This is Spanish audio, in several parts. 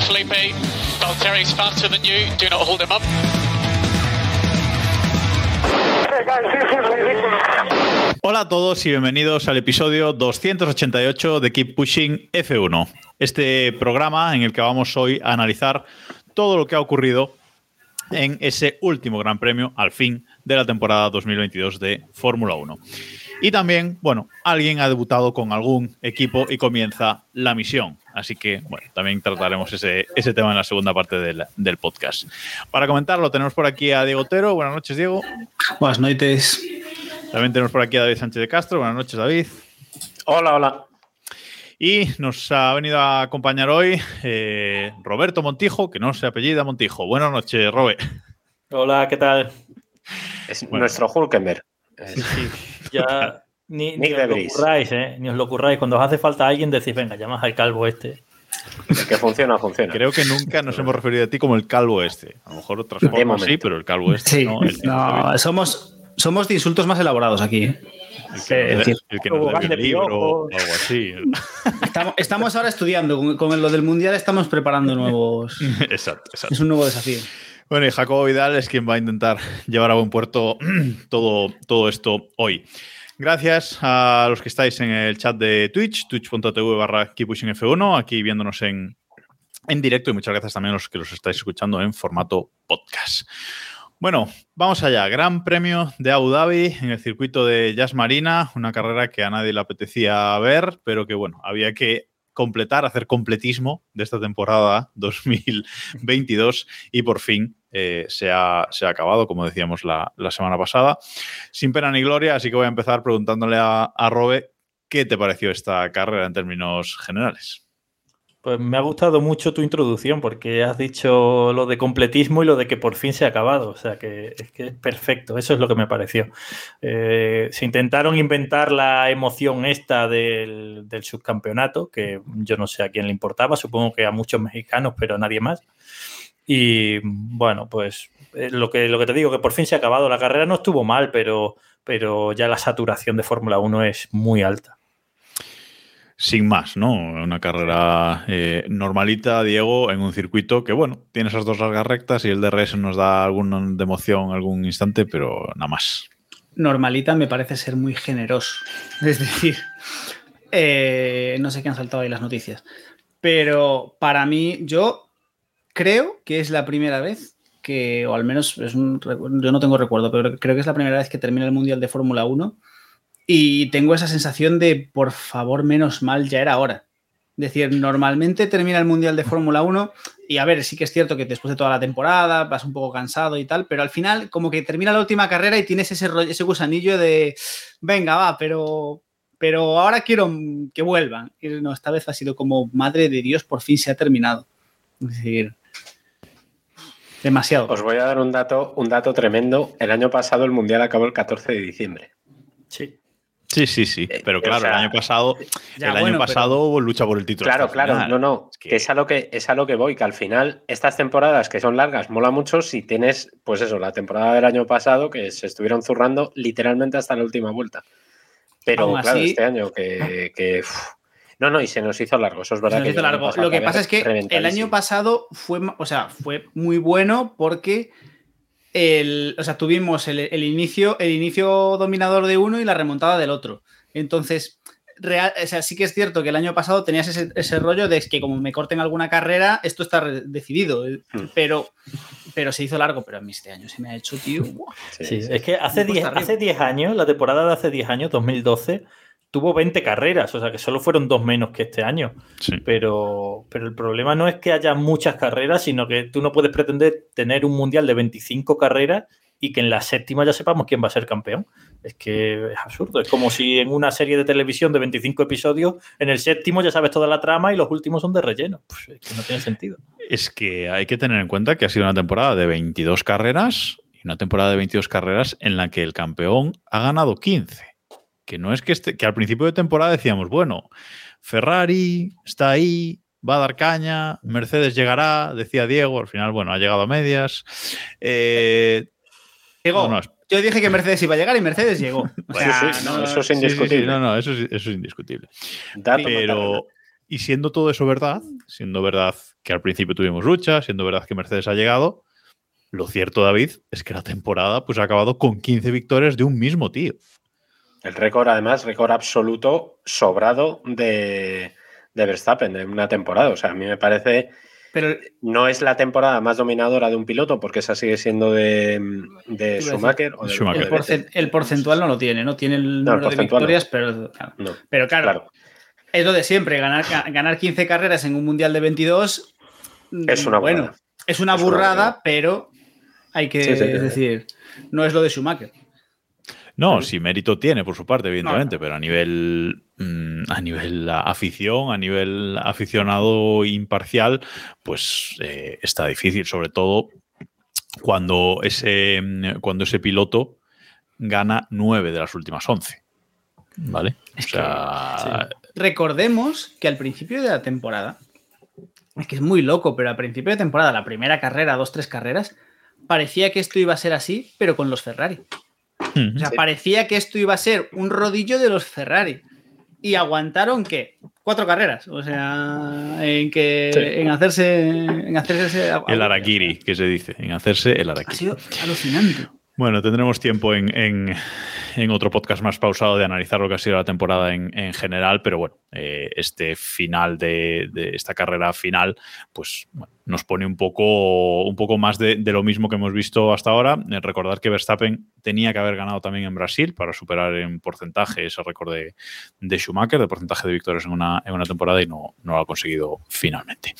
Felipe, Valtteri's faster than you. Do not hold him up. Hola a todos y bienvenidos al episodio 288 de Keep Pushing F1. Este programa en el que vamos hoy a analizar todo lo que ha ocurrido en ese último Gran Premio, al fin, de la temporada 2022 de Fórmula 1. Y también, bueno, alguien ha debutado con algún equipo y comienza la misión. Así que, bueno, también trataremos ese, ese tema en la segunda parte del, del podcast. Para comentarlo, tenemos por aquí a Diego Otero. Buenas noches, Diego. Buenas noches. También tenemos por aquí a David Sánchez de Castro. Buenas noches, David. Hola, hola. Y nos ha venido a acompañar hoy eh, Roberto Montijo, que no se apellida Montijo. Buenas noches, Robert. Hola, ¿qué tal? Es Bueno. nuestro Hulkenberg. Sí, ya ni, ni os lo curráis, ¿eh? Ni os lo curráis. Cuando os hace falta alguien, decís, venga, llamas al calvo este. El que funciona, funciona. Creo que nunca nos hemos referido a ti como el calvo este. A lo mejor otras formas sí, pero el calvo este Sí, no. El, no, somos, somos de insultos más elaborados aquí. ¿eh? el que, nos, el que nos tobogán debe el libro o algo así. Estamos, estamos ahora estudiando, con, con lo del mundial estamos preparando nuevos. exacto, exacto. Es un nuevo desafío. Bueno, y Jacobo Vidal es quien va a intentar llevar a buen puerto todo, todo esto hoy. Gracias a los que estáis en el chat de Twitch, twitch.tv barra KeepPushingF1, aquí viéndonos en, en directo y muchas gracias también a los que los estáis escuchando en formato podcast. Bueno, vamos allá. Gran premio de Abu Dhabi en el circuito de Jazz Marina, una carrera que a nadie le apetecía ver, pero que bueno, había que completar, hacer completismo de esta temporada 2022 y por fin eh, se, ha, se ha acabado, como decíamos la, la semana pasada, sin pena ni gloria, así que voy a empezar preguntándole a, a Robe qué te pareció esta carrera en términos generales. Pues me ha gustado mucho tu introducción porque has dicho lo de completismo y lo de que por fin se ha acabado. O sea que es que es perfecto. Eso es lo que me pareció. Eh, se intentaron inventar la emoción esta del, subcampeonato, que yo no sé a quién le importaba, supongo que a muchos mexicanos, pero a nadie más. Y bueno, pues eh, lo, que, lo que te digo, que por fin se ha acabado. La carrera no estuvo mal, pero, pero ya la saturación de Fórmula 1 es muy alta. Sin más, ¿no? Una carrera eh, normalita, Diego, en un circuito que, bueno, tiene esas dos largas rectas y el DRS nos da alguna de emoción algún instante, pero nada más. Normalita me parece ser muy generoso. Es decir, eh, no sé qué han saltado ahí las noticias. Pero para mí, yo creo que es la primera vez que, o al menos yo no tengo recuerdo, pero creo que es la primera vez que termina el Mundial de Fórmula 1 y tengo esa sensación de, por favor, menos mal, ya era hora. Es decir, normalmente termina el Mundial de Fórmula 1 y a ver, sí que es cierto que después de toda la temporada vas un poco cansado y tal, pero al final como que termina la última carrera y tienes ese, rollo- ese gusanillo de, venga, va, pero, pero ahora quiero que vuelvan. Y no, esta vez ha sido como, madre de Dios, por fin se ha terminado. Es decir, demasiado. Os voy a dar un dato, un dato tremendo. El año pasado el Mundial acabó el 14 de diciembre. Sí. Sí, sí, sí. Eh, Pero o claro, sea, el año pasado, Ya, el año bueno, pasado lucha por el título. Claro, claro, final. no, no. Es que- que es a lo que es a lo que voy, que al final estas temporadas que son largas mola mucho si tienes, pues eso, la temporada del año pasado que se estuvieron zurrando literalmente hasta la última vuelta. Pero Aún claro, así- este año que, no, no, y se nos hizo largo, eso es verdad. Se nos que hizo largo. Lo que pasa es que el año pasado fue, o sea, fue muy bueno porque el, o sea, tuvimos el, el inicio, el inicio dominador de uno y la remontada del otro. Entonces, real, o sea, sí que es cierto que el año pasado tenías ese, ese rollo de que como me corten alguna carrera, esto está decidido. Hmm. Pero, pero se hizo largo, pero a mí este año se me ha hecho, tío. Sí, Sí, sí. es que hace Me cuesta 10, arriba. hace 10 años, la temporada de hace 10 años, 2012, tuvo 20 carreras, o sea que solo fueron dos menos que este año. Sí. Pero, pero el problema no es que haya muchas carreras, sino que tú no puedes pretender tener un mundial de 25 carreras y que en la séptima ya sepamos quién va a ser campeón. Es que es absurdo. Es como si en una serie de televisión de 25 episodios, en el séptimo ya sabes toda la trama y los últimos son de relleno. Pues es que no tiene sentido. Es que hay que tener en cuenta que ha sido una temporada de 22 carreras y una temporada de 22 carreras en la que el campeón ha ganado 15. Que no es que, este, que al principio de temporada decíamos, bueno, Ferrari está ahí, va a dar caña, Mercedes llegará, decía Diego, al final, bueno, ha llegado a medias. Eh, no, no, Yo dije que Mercedes iba a llegar y Mercedes llegó. O sea, Sí, sí, no- eso es sí, indiscutible. no, no, eso, es- eso es indiscutible. Dato Pero, y siendo todo eso verdad, siendo verdad que al principio tuvimos lucha, siendo verdad que Mercedes ha llegado, lo cierto, David, es que la temporada pues, ha acabado con 15 victorias de un mismo tío. El récord, además, récord absoluto sobrado de, de Verstappen en una temporada. O sea, a mí me parece. Pero No es la temporada más dominadora de un piloto, porque esa sigue siendo de, de Schumacher. o de- Schumacher. el, porcen- el porcentual no lo tiene, no tiene el número de no. victorias, pero, claro. No, pero claro, claro. es lo de siempre, ganar, ga- ganar 15 carreras en un mundial de 22 Es una mm, bueno, burrada. es una Es una burrada, pero hay que Sí, sí, sí. es decir, no es lo de Schumacher. No, sí mérito tiene por su parte, evidentemente, pero a nivel mm, a nivel afición, a nivel aficionado imparcial, pues eh, está difícil, sobre todo cuando ese mm, cuando ese piloto gana nueve de las últimas once. ¿Vale? O sea, Recordemos que al principio de la temporada, es que es muy loco, pero al principio de temporada, la primera carrera, dos, tres carreras, parecía que esto iba a ser así, pero con los Ferrari. O sea, Sí. parecía que esto iba a ser un rodillo de los Ferrari. Y aguantaron qué? Cuatro carreras. O sea, en que Sí. en hacerse en hacerse ese- el Arakiri, que se dice, en hacerse el Ha Arakiri. sido alucinante. Bueno, tendremos tiempo en, en- en otro podcast más pausado de analizar lo que ha sido la temporada en, en general, pero bueno, eh, este final de, de esta carrera final, pues bueno, nos pone un poco, un poco más de, lo mismo que hemos visto hasta ahora. Eh, recordar que Verstappen tenía que haber ganado también en Brasil para superar en porcentaje ese récord de, de Schumacher, de porcentaje de victorias en una, en una temporada y no, no lo ha conseguido finalmente.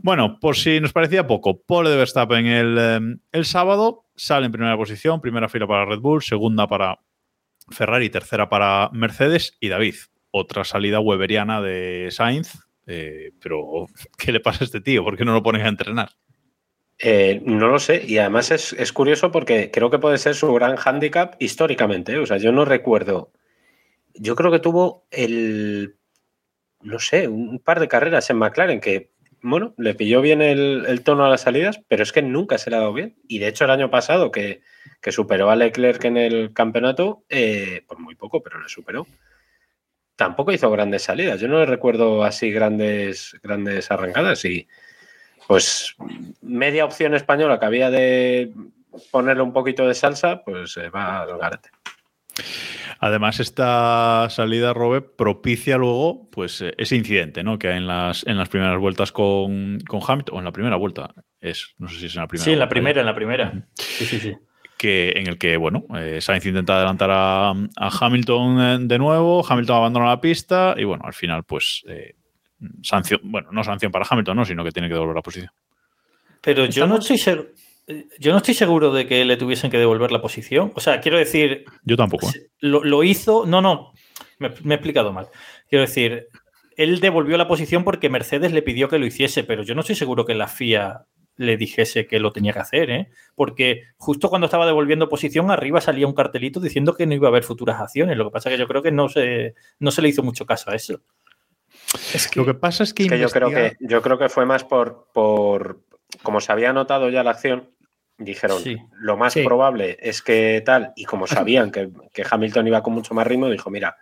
Bueno, por si nos parecía poco, pole de Verstappen el, eh, el sábado, sale en primera posición, primera fila para Red Bull, segunda para Ferrari, tercera para Mercedes y David. Otra salida weberiana de Sainz, eh, pero ¿qué le pasa a este tío? ¿Por qué no lo ponen a entrenar? Eh, no lo sé, y además es, es curioso porque creo que puede ser su gran hándicap históricamente. ¿eh? O sea, yo no recuerdo. Yo creo que tuvo el. No sé, un par de carreras en McLaren que, bueno, le pilló bien el, tono a las salidas, pero es que nunca se le ha dado bien. Y de hecho, el año pasado, que, que superó a Leclerc en el campeonato, por muy poco, pero le superó. Tampoco hizo grandes salidas. Yo no le recuerdo así grandes, grandes arrancadas. Y pues media opción española que había de ponerle un poquito de salsa, pues se va al garete. Además, esta salida, Robert, propicia luego pues, eh, ese incidente ¿no? que hay en las, en las primeras vueltas con, con Hamilton, o en la primera vuelta, es, no sé si es en la primera. Sí, en la vuelta, primera, en la primera. Sí, sí, sí. Que, en el que, bueno, eh, Sainz intenta adelantar a, a Hamilton eh, de nuevo, Hamilton abandona la pista y, bueno, al final, pues, eh, sanción, bueno, no sanción para Hamilton, ¿no? sino que tiene que devolver la posición. Pero yo no estoy seguro. Yo no estoy seguro de que le tuviesen que devolver la posición. O sea, quiero decir, Yo tampoco. ¿eh? lo, lo hizo. No, no, me, me he explicado mal. Quiero decir, él devolvió la posición porque Mercedes le pidió que lo hiciese, pero yo no estoy seguro que la FIA le dijese que lo tenía que hacer, ¿eh? Porque justo cuando estaba devolviendo posición, arriba salía un cartelito diciendo que no iba a haber futuras acciones. Lo que pasa es que yo creo que no se, no se le hizo mucho caso a eso. Es que, Lo que pasa es que, Es que yo creo que, yo creo que fue más por, por. Como se había notado ya la acción, dijeron Sí. lo más Sí. probable es que tal, y como sabían que, que Hamilton iba con mucho más ritmo, dijo: Mira,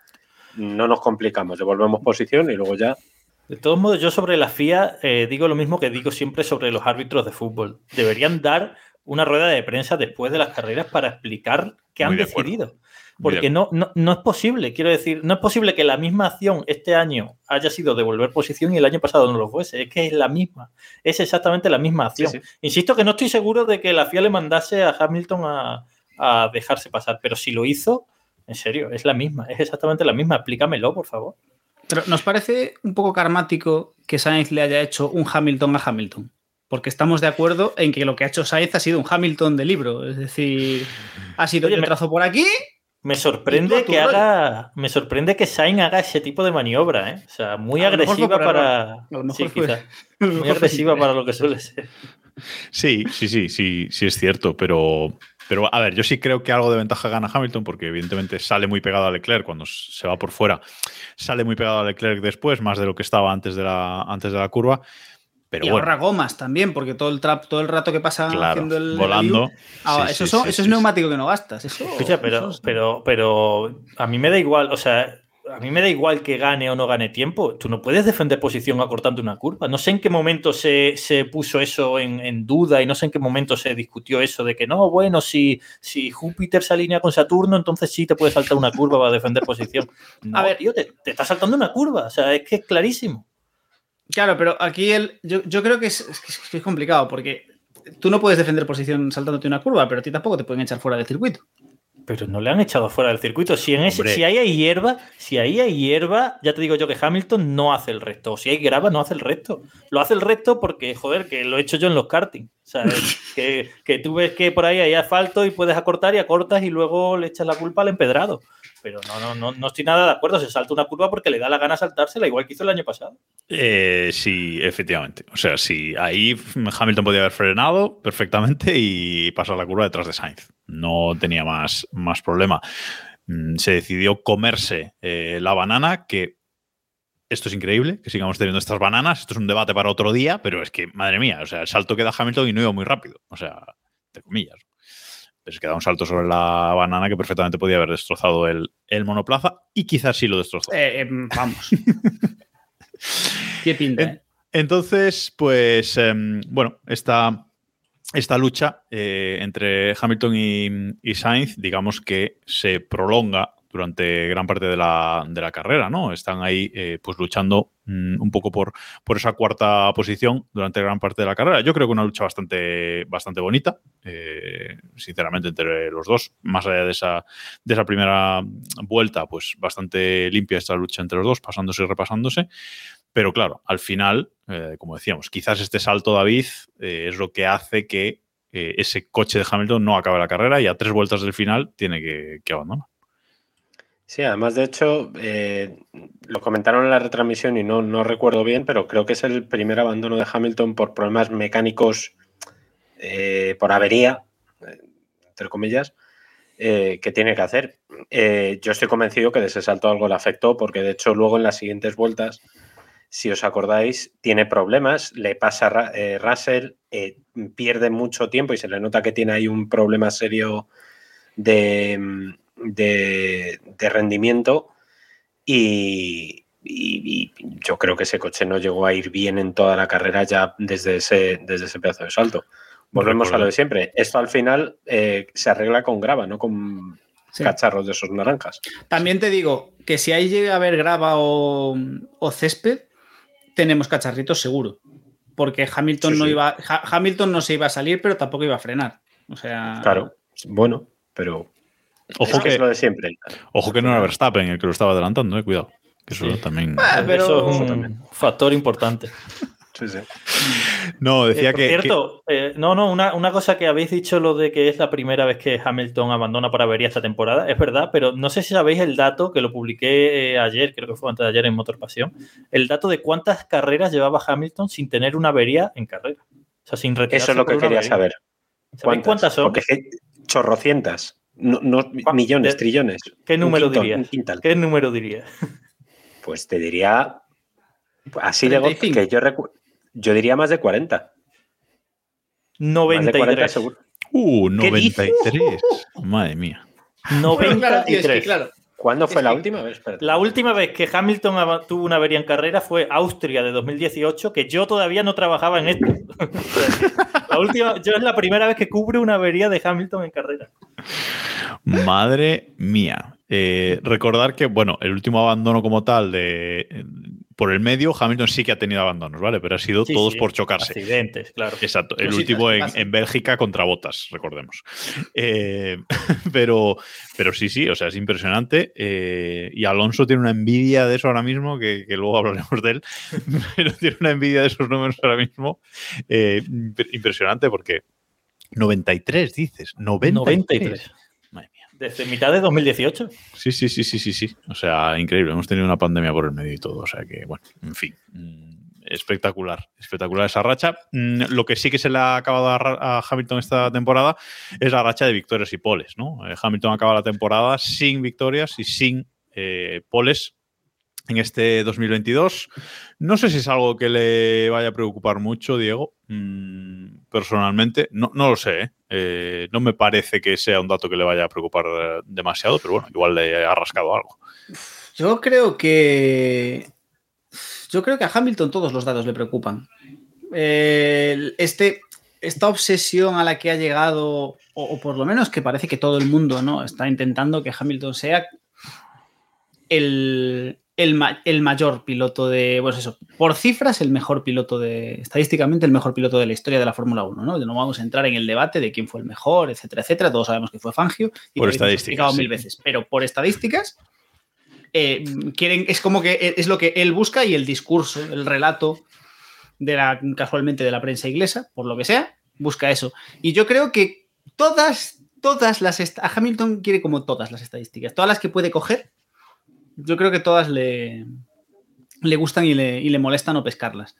no nos complicamos, devolvemos posición y luego ya. De todos modos, yo sobre la FIA eh, digo lo mismo que digo siempre sobre los árbitros de fútbol. Deberían dar una rueda de prensa después de las carreras para explicar qué Muy han de decidido. Porque no, no, no es posible, quiero decir, no es posible que la misma acción este año haya sido devolver posición y el año pasado no lo fuese. Es que es la misma, es exactamente la misma acción. Sí, sí. Insisto que no estoy seguro de que la FIA le mandase a Hamilton a, a dejarse pasar, pero si lo hizo, en serio, es la misma, es exactamente la misma. Explícamelo, por favor. Pero ¿nos parece un poco karmático que Sainz le haya hecho un Hamilton a Hamilton? porque estamos de acuerdo en que lo que ha hecho Sainz ha sido un Hamilton de libro. Es decir, ha sido Oye, yo me- trazo por aquí. Me sorprende que rollo. haga. Me sorprende que Sainz haga ese tipo de maniobra, ¿eh? O sea, muy A agresiva para. Sí, quizá. Muy agresiva para lo que suele ser. Sí, sí, sí, sí, sí es cierto, pero, pero a ver, yo sí creo que algo de ventaja gana Hamilton porque evidentemente sale muy pegado a Leclerc cuando se va por fuera, sale muy pegado a Leclerc después, más de lo que estaba antes de la, antes de la curva, pero y bueno, ahorra gomas también, porque todo el trap, todo el rato que pasa claro, haciendo el volando. review, ah, sí, eso, sí, son- sí, eso sí, es sí. neumático que no gastas. Eso, Escucha, pero, eso- pero, pero a mí me da igual, o sea, a mí me da igual que gane o no gane tiempo. Tú no puedes defender posición acortando una curva. No sé en qué momento se, se puso eso en, en duda y no sé en qué momento se discutió eso de que no, bueno, si, si Júpiter se alinea con Saturno, entonces sí te puede saltar una curva para defender posición. No, A ver. tío, te, te está saltando una curva. O sea, es que es clarísimo. Claro, pero aquí el, yo, yo creo que es, es que complicado, porque tú no puedes defender posición saltándote una curva, pero a ti tampoco te pueden echar fuera del circuito. Pero no le han echado fuera del circuito. Si, en ese, Hombre. si ahí hay hierba, si ahí hay hierba, ya te digo yo que Hamilton no hace el resto. O si hay grava, no hace el resto. Lo hace el resto porque, joder, que lo he hecho yo en los karting. O sea, que, que tú ves que por ahí hay asfalto y puedes acortar y acortas y luego le echas la culpa al empedrado. Pero no, no, no, no estoy nada de acuerdo. Se salta una curva porque le da la gana saltársela, igual que hizo el año pasado. Eh, sí, efectivamente. O sea, sí, ahí Hamilton podía haber frenado perfectamente y pasar la curva detrás de Sainz. No tenía más, más problema. Mm, Se decidió comerse eh, la banana, que esto es increíble, que sigamos teniendo estas bananas. Esto es un debate para otro día, pero es que, madre mía, o sea, el salto que da Hamilton y no iba muy rápido. O sea, entre comillas. Pero es que da un salto sobre la banana que perfectamente podía haber destrozado el, el monoplaza y quizás sí lo destrozó. Eh, eh, vamos. ¿Qué pinta? En-? Entonces, pues, em, bueno, esta, esta lucha eh, entre Hamilton y, Sainz, digamos que se prolonga durante gran parte de la, de la carrera, ¿no? Están ahí, eh, pues, luchando mm, un poco por, por esa cuarta posición durante gran parte de la carrera. Yo creo que una lucha bastante, bastante bonita, eh, sinceramente, entre los dos, más allá de esa, de esa primera vuelta, pues, bastante limpia esta lucha entre los dos, pasándose y repasándose. Pero claro, al final, eh, como decíamos, quizás este salto David eh, es lo que hace que eh, ese coche de Hamilton no acabe la carrera y a tres vueltas del final tiene que, abandonar. Sí, además, de hecho, lo comentaron en la retransmisión y no, recuerdo bien, pero creo que es el primer abandono de Hamilton por problemas mecánicos, por avería, entre comillas, que tiene que hacer. Yo estoy convencido que de ese salto algo le afectó, porque de hecho luego en las siguientes vueltas, si os acordáis, tiene problemas, le pasa a eh, Russell, eh, pierde mucho tiempo y se le nota que tiene ahí un problema serio de, mm, de- de rendimiento y, y- y yo creo que ese coche no llegó a ir bien en toda la carrera ya desde ese, desde ese pedazo de salto. Volvemos a lo de siempre. Esto al final eh, se arregla con grava, no con Sí. cacharros de esos naranjas. También te digo que si ahí llega a haber grava o, o césped, tenemos cacharritos seguro. Porque Hamilton Sí, no sí. iba. Ha- Hamilton no se iba a salir, pero tampoco iba a frenar. O sea. Claro, bueno, pero Ojo es, que es lo de siempre. ojo que no era Verstappen el que lo estaba adelantando, eh, cuidado. Que eso Sí. también. Ah, pero- Eso es Eso un también. factor importante. Sí, sí. No, decía Eh, por que. cierto, eh, no, no, una, una cosa que habéis dicho lo de que es la primera vez que Hamilton abandona para avería esta temporada, es verdad, pero no sé si sabéis el dato que lo publiqué eh, ayer, creo que fue antes de ayer en Motor Pasión, el dato de cuántas carreras llevaba Hamilton sin tener una avería en carrera. O sea, sin retirarse Eso es lo por que quería avería. saber. ¿Sabéis cuántas son? Porque es que chorrocientas, no, no ¿Cuá- millones, de- trillones. ¿Qué número dirías? ¿Qué número diría? Pues te diría así de golpe 35. que yo recu- yo diría más de 40. Más de 40 93. seguro. Uh, ¿Qué dices? 93. Madre mía. Bueno, claro, tío, es que 93. claro. ¿Cuándo fue Es la que- última? Espérate. La última vez que Hamilton tuvo una avería en carrera fue Austria de 2018, que yo todavía no trabajaba en esto. la última, yo es la primera vez que cubre una avería de Hamilton en carrera. Madre mía. Eh, recordar que, bueno, el último abandono como tal de, por el medio, Hamilton sí que ha tenido abandonos, ¿vale? Pero ha sido Sí, todos sí, por chocarse. Accidentes, claro. Exacto, el Cositas último en, en Bélgica contra Botas, recordemos. Eh, pero, pero sí, sí, o sea, es impresionante. eh, y Alonso tiene una envidia de eso ahora mismo, que, que luego hablaremos de él, pero tiene una envidia de esos números ahora mismo eh, imp- impresionante porque 93, dices, 93. 93. Desde mitad de 2018. Sí, sí, sí, sí, sí, sí. O sea, increíble. Hemos tenido una pandemia por el medio y todo. O sea que, bueno, en fin. mm, Espectacular, espectacular esa racha. Mm, Lo que sí que se le ha acabado a Hamilton esta temporada es la racha de victorias y poles, ¿no? Eh, Hamilton acaba la temporada sin victorias y sin eh, poles en este 2022. No sé si es algo que le vaya a preocupar mucho, Diego. Mm, personalmente, no, lo sé. ¿eh? Eh, no me parece que sea un dato que le vaya a preocupar eh, demasiado, pero bueno, igual le ha rascado algo. Yo creo que. Yo creo que a Hamilton todos los datos le preocupan. Este, esta obsesión a la que ha llegado, o, o por lo menos que parece que todo el mundo ¿no? está intentando que Hamilton sea el, el, ma- el mayor piloto de. Pues eso, por cifras, el mejor piloto de. Estadísticamente, el mejor piloto de la historia de la Fórmula 1. ¿no? no vamos a entrar en el debate de quién fue el mejor, etcétera, etcétera. Todos sabemos que fue Fangio. Y Por estadísticas, sí. mil veces. Pero por estadísticas, eh, quieren, es como que es lo que él busca y el discurso, el relato de la, casualmente de la prensa inglesa, por lo que sea, busca eso. Y yo creo que todas, todas las, a Hamilton quiere como todas las estadísticas, todas las que puede coger, yo creo que todas le, le gustan y le, y le molestan o pescarlas.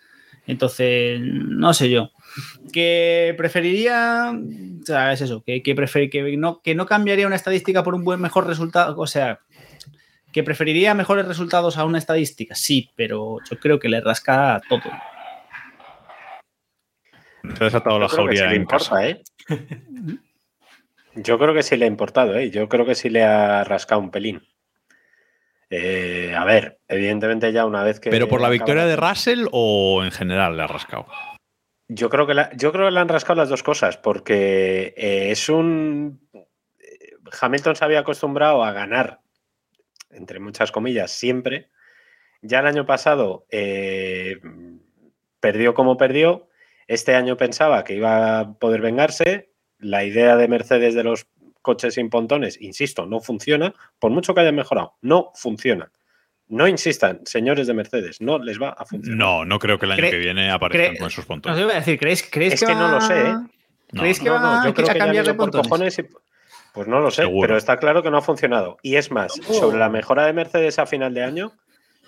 Entonces, no sé yo. Que preferiría. O sea, es eso. Que, que, prefer- que, no, que no cambiaría una estadística por un buen mejor resultado. O sea, que preferiría mejores resultados a una estadística. Sí, pero yo creo que le rasca todo. Te has atado la Yo creo que sí jauría casa. importa, ¿eh? Yo creo que sí le ha importado, ¿eh? Yo creo que sí le ha rascado un pelín. Eh, a ver, evidentemente ya una vez que... ¿Pero por la victoria de Russell o en general le ha rascado? Yo creo que, la- yo creo que le han rascado las dos cosas, porque eh, es un... Hamilton se había acostumbrado a ganar, entre muchas comillas, siempre. Ya el año pasado eh, perdió como perdió. Este año pensaba que iba a poder vengarse. La idea de Mercedes de los coches sin pontones, insisto, no funciona. Por mucho que hayan mejorado, no funciona. No insistan, señores de Mercedes, no les va a funcionar. No, no creo que el año Cre- que viene aparezcan con esos No pontones. sé, iba a decir, ¿crees, crees Es que no va- lo sé, ¿eh? No, ¿Crees que No, va no, yo creo a que cambiarle ido por cojones y- Pues no lo sé, Seguro. pero está claro que no ha funcionado. Y es más, sobre la mejora de Mercedes a final de año,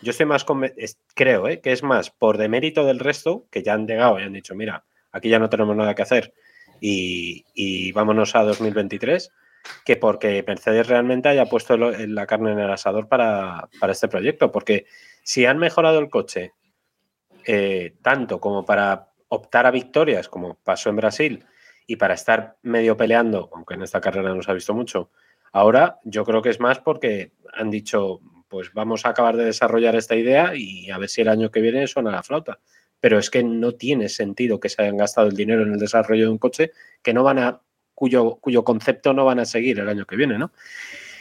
yo estoy más conven- es- creo ¿eh? que es más por demérito del resto, que ya han llegado y han dicho, mira, aquí ya no tenemos nada que hacer y, y vámonos a 2023, que porque Mercedes realmente haya puesto la carne en el asador para, para este proyecto. Porque si han mejorado el coche eh, tanto como para optar a victorias, como pasó en Brasil, y para estar medio peleando, aunque en esta carrera no se ha visto mucho, ahora yo creo que es más porque han dicho, pues vamos a acabar de desarrollar esta idea y a ver si el año que viene suena la flauta. Pero es que no tiene sentido que se hayan gastado el dinero en el desarrollo de un coche que no van a, cuyo, cuyo concepto no van a seguir el año que viene, ¿no?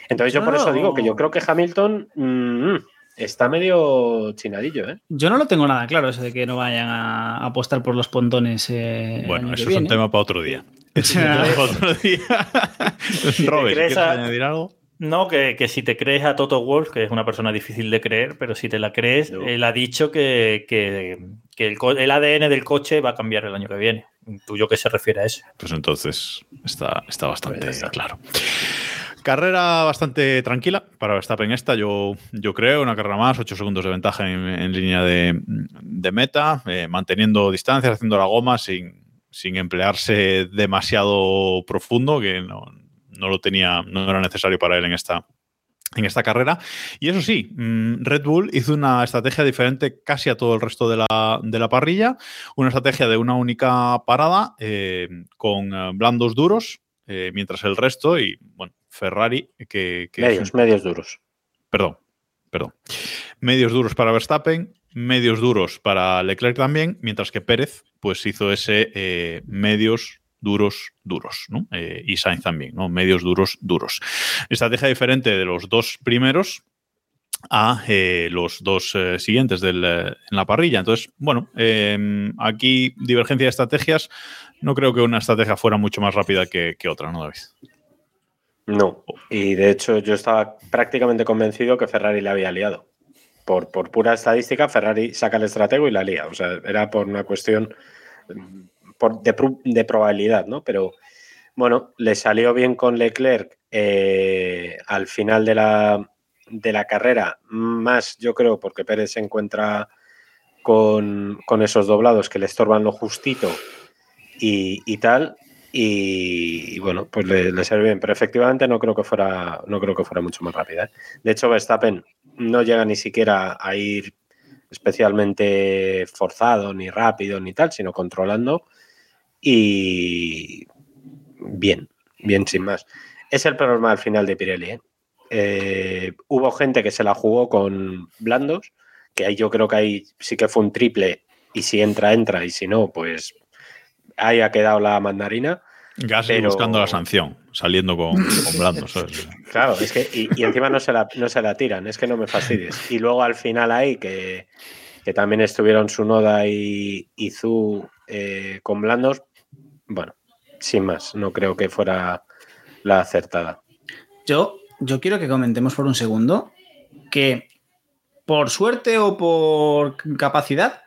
Entonces yo No, por eso digo que yo creo que Hamilton mm, está medio chinadillo, ¿eh? Yo no lo tengo nada claro, eso de que no vayan a apostar por los pontones. eh, el Bueno, eso es un viene. tema para otro día. Eso es un tema para otro día. Robert, crees ¿quieres a- añadir algo? No, que, que si te crees a Toto Wolf, que es una persona difícil de creer, pero si te la crees, No. él ha dicho que, que- que el ADN del coche va a cambiar el año que viene. ¿Tuyo qué se refiere a eso? Pues entonces está, está bastante Pues está. claro. Carrera bastante tranquila para Verstappen esta, yo, yo creo, una carrera más, 8 segundos de ventaja en, en línea de, de meta, eh, manteniendo distancias, haciendo la goma sin, sin emplearse demasiado profundo, que no, no lo tenía, no era necesario para él en esta, en esta carrera. Y eso sí, mm, Red Bull hizo una estrategia diferente casi a todo el resto de la, de la parrilla, una estrategia de una única parada eh, con eh, blandos duros, eh, mientras el resto, y bueno, Ferrari, que... que Medios, medios duros. Perdón, perdón. Medios duros para Verstappen, medios duros para Leclerc también, mientras que Pérez pues hizo ese eh, medios duros, duros. Eh, y Sainz también, ¿no? Medios duros, duros. Estrategia diferente de los dos primeros, a eh, los dos eh, siguientes en la parrilla. Entonces, bueno, eh, aquí divergencia de estrategias. No creo que una estrategia fuera mucho más rápida que, que otra, ¿no, David? No, y de hecho yo estaba prácticamente convencido que Ferrari le había liado. Por, por pura estadística, Ferrari saca el estratego y la lía. O sea, era por una cuestión por- de, de probabilidad, ¿no? Pero bueno, le salió bien con Leclerc eh, al final de la, de la carrera, más yo creo porque Pérez se encuentra con, con esos doblados que le estorban lo justito y, y tal. Y, bueno, pues le, le bien, pero efectivamente no creo que fuera, no creo que fuera mucho más rápida. ¿eh? De hecho, Verstappen no llega ni siquiera a ir especialmente forzado, ni rápido, ni tal, sino controlando. Y bien, bien sin más. Es el problema al final de Pirelli. ¿eh? Eh, hubo gente que se la jugó con blandos, que ahí yo creo que ahí sí que fue un triple y si entra, entra y si no, pues ahí ha quedado la mandarina. Gasly Pero- buscando la sanción, saliendo con, con Blando. ¿sabes? Claro, es que y, y encima no se, la, no se la tiran, es que no me fastidies. Y luego al final ahí que, que también estuvieron Sunoda y, y Zu eh, con blandos, bueno, sin más, no creo que fuera la acertada. Yo, yo quiero que comentemos por un segundo que por suerte o por capacidad,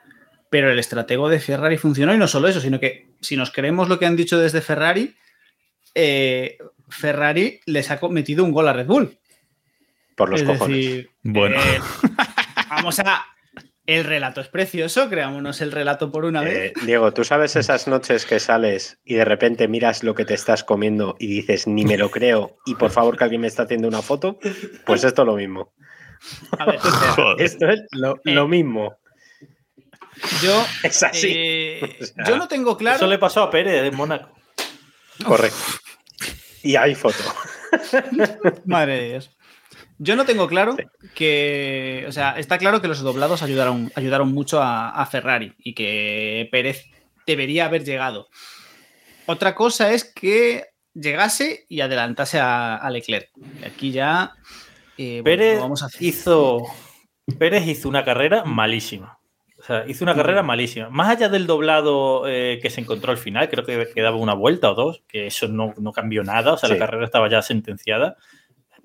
pero el estratego de Ferrari funcionó y no solo eso, sino que si nos creemos lo que han dicho desde Ferrari, eh, Ferrari les ha metido un gol a Red Bull. Por los es cojones. decir, Bueno. eh, vamos a... El relato es precioso, creámonos el relato por una vez. Eh, Diego, ¿tú sabes esas noches que sales y de repente miras lo que te estás comiendo y dices, ni me lo creo, y por favor que alguien me está haciendo una foto? Pues esto es lo mismo. A ver. Esto es lo, lo mismo. yo, Es así. eh, O sea, yo no tengo claro. Eso le pasó a Pérez en Mónaco. Correcto. Y hay foto. Madre de Dios. Yo no tengo claro que. O sea, está claro que los doblados ayudaron, ayudaron mucho a, a Ferrari y que Pérez debería haber llegado. Otra cosa es que llegase y adelantase a, a Leclerc. Y aquí ya. eh, bueno, Pérez lo vamos a hacer. hizo, Pérez hizo una carrera malísima. O sea, hizo una carrera malísima. Más allá del doblado eh, que se encontró al final, creo que quedaba una vuelta o dos, que eso no, no cambió nada, o sea, Sí. la carrera estaba ya sentenciada.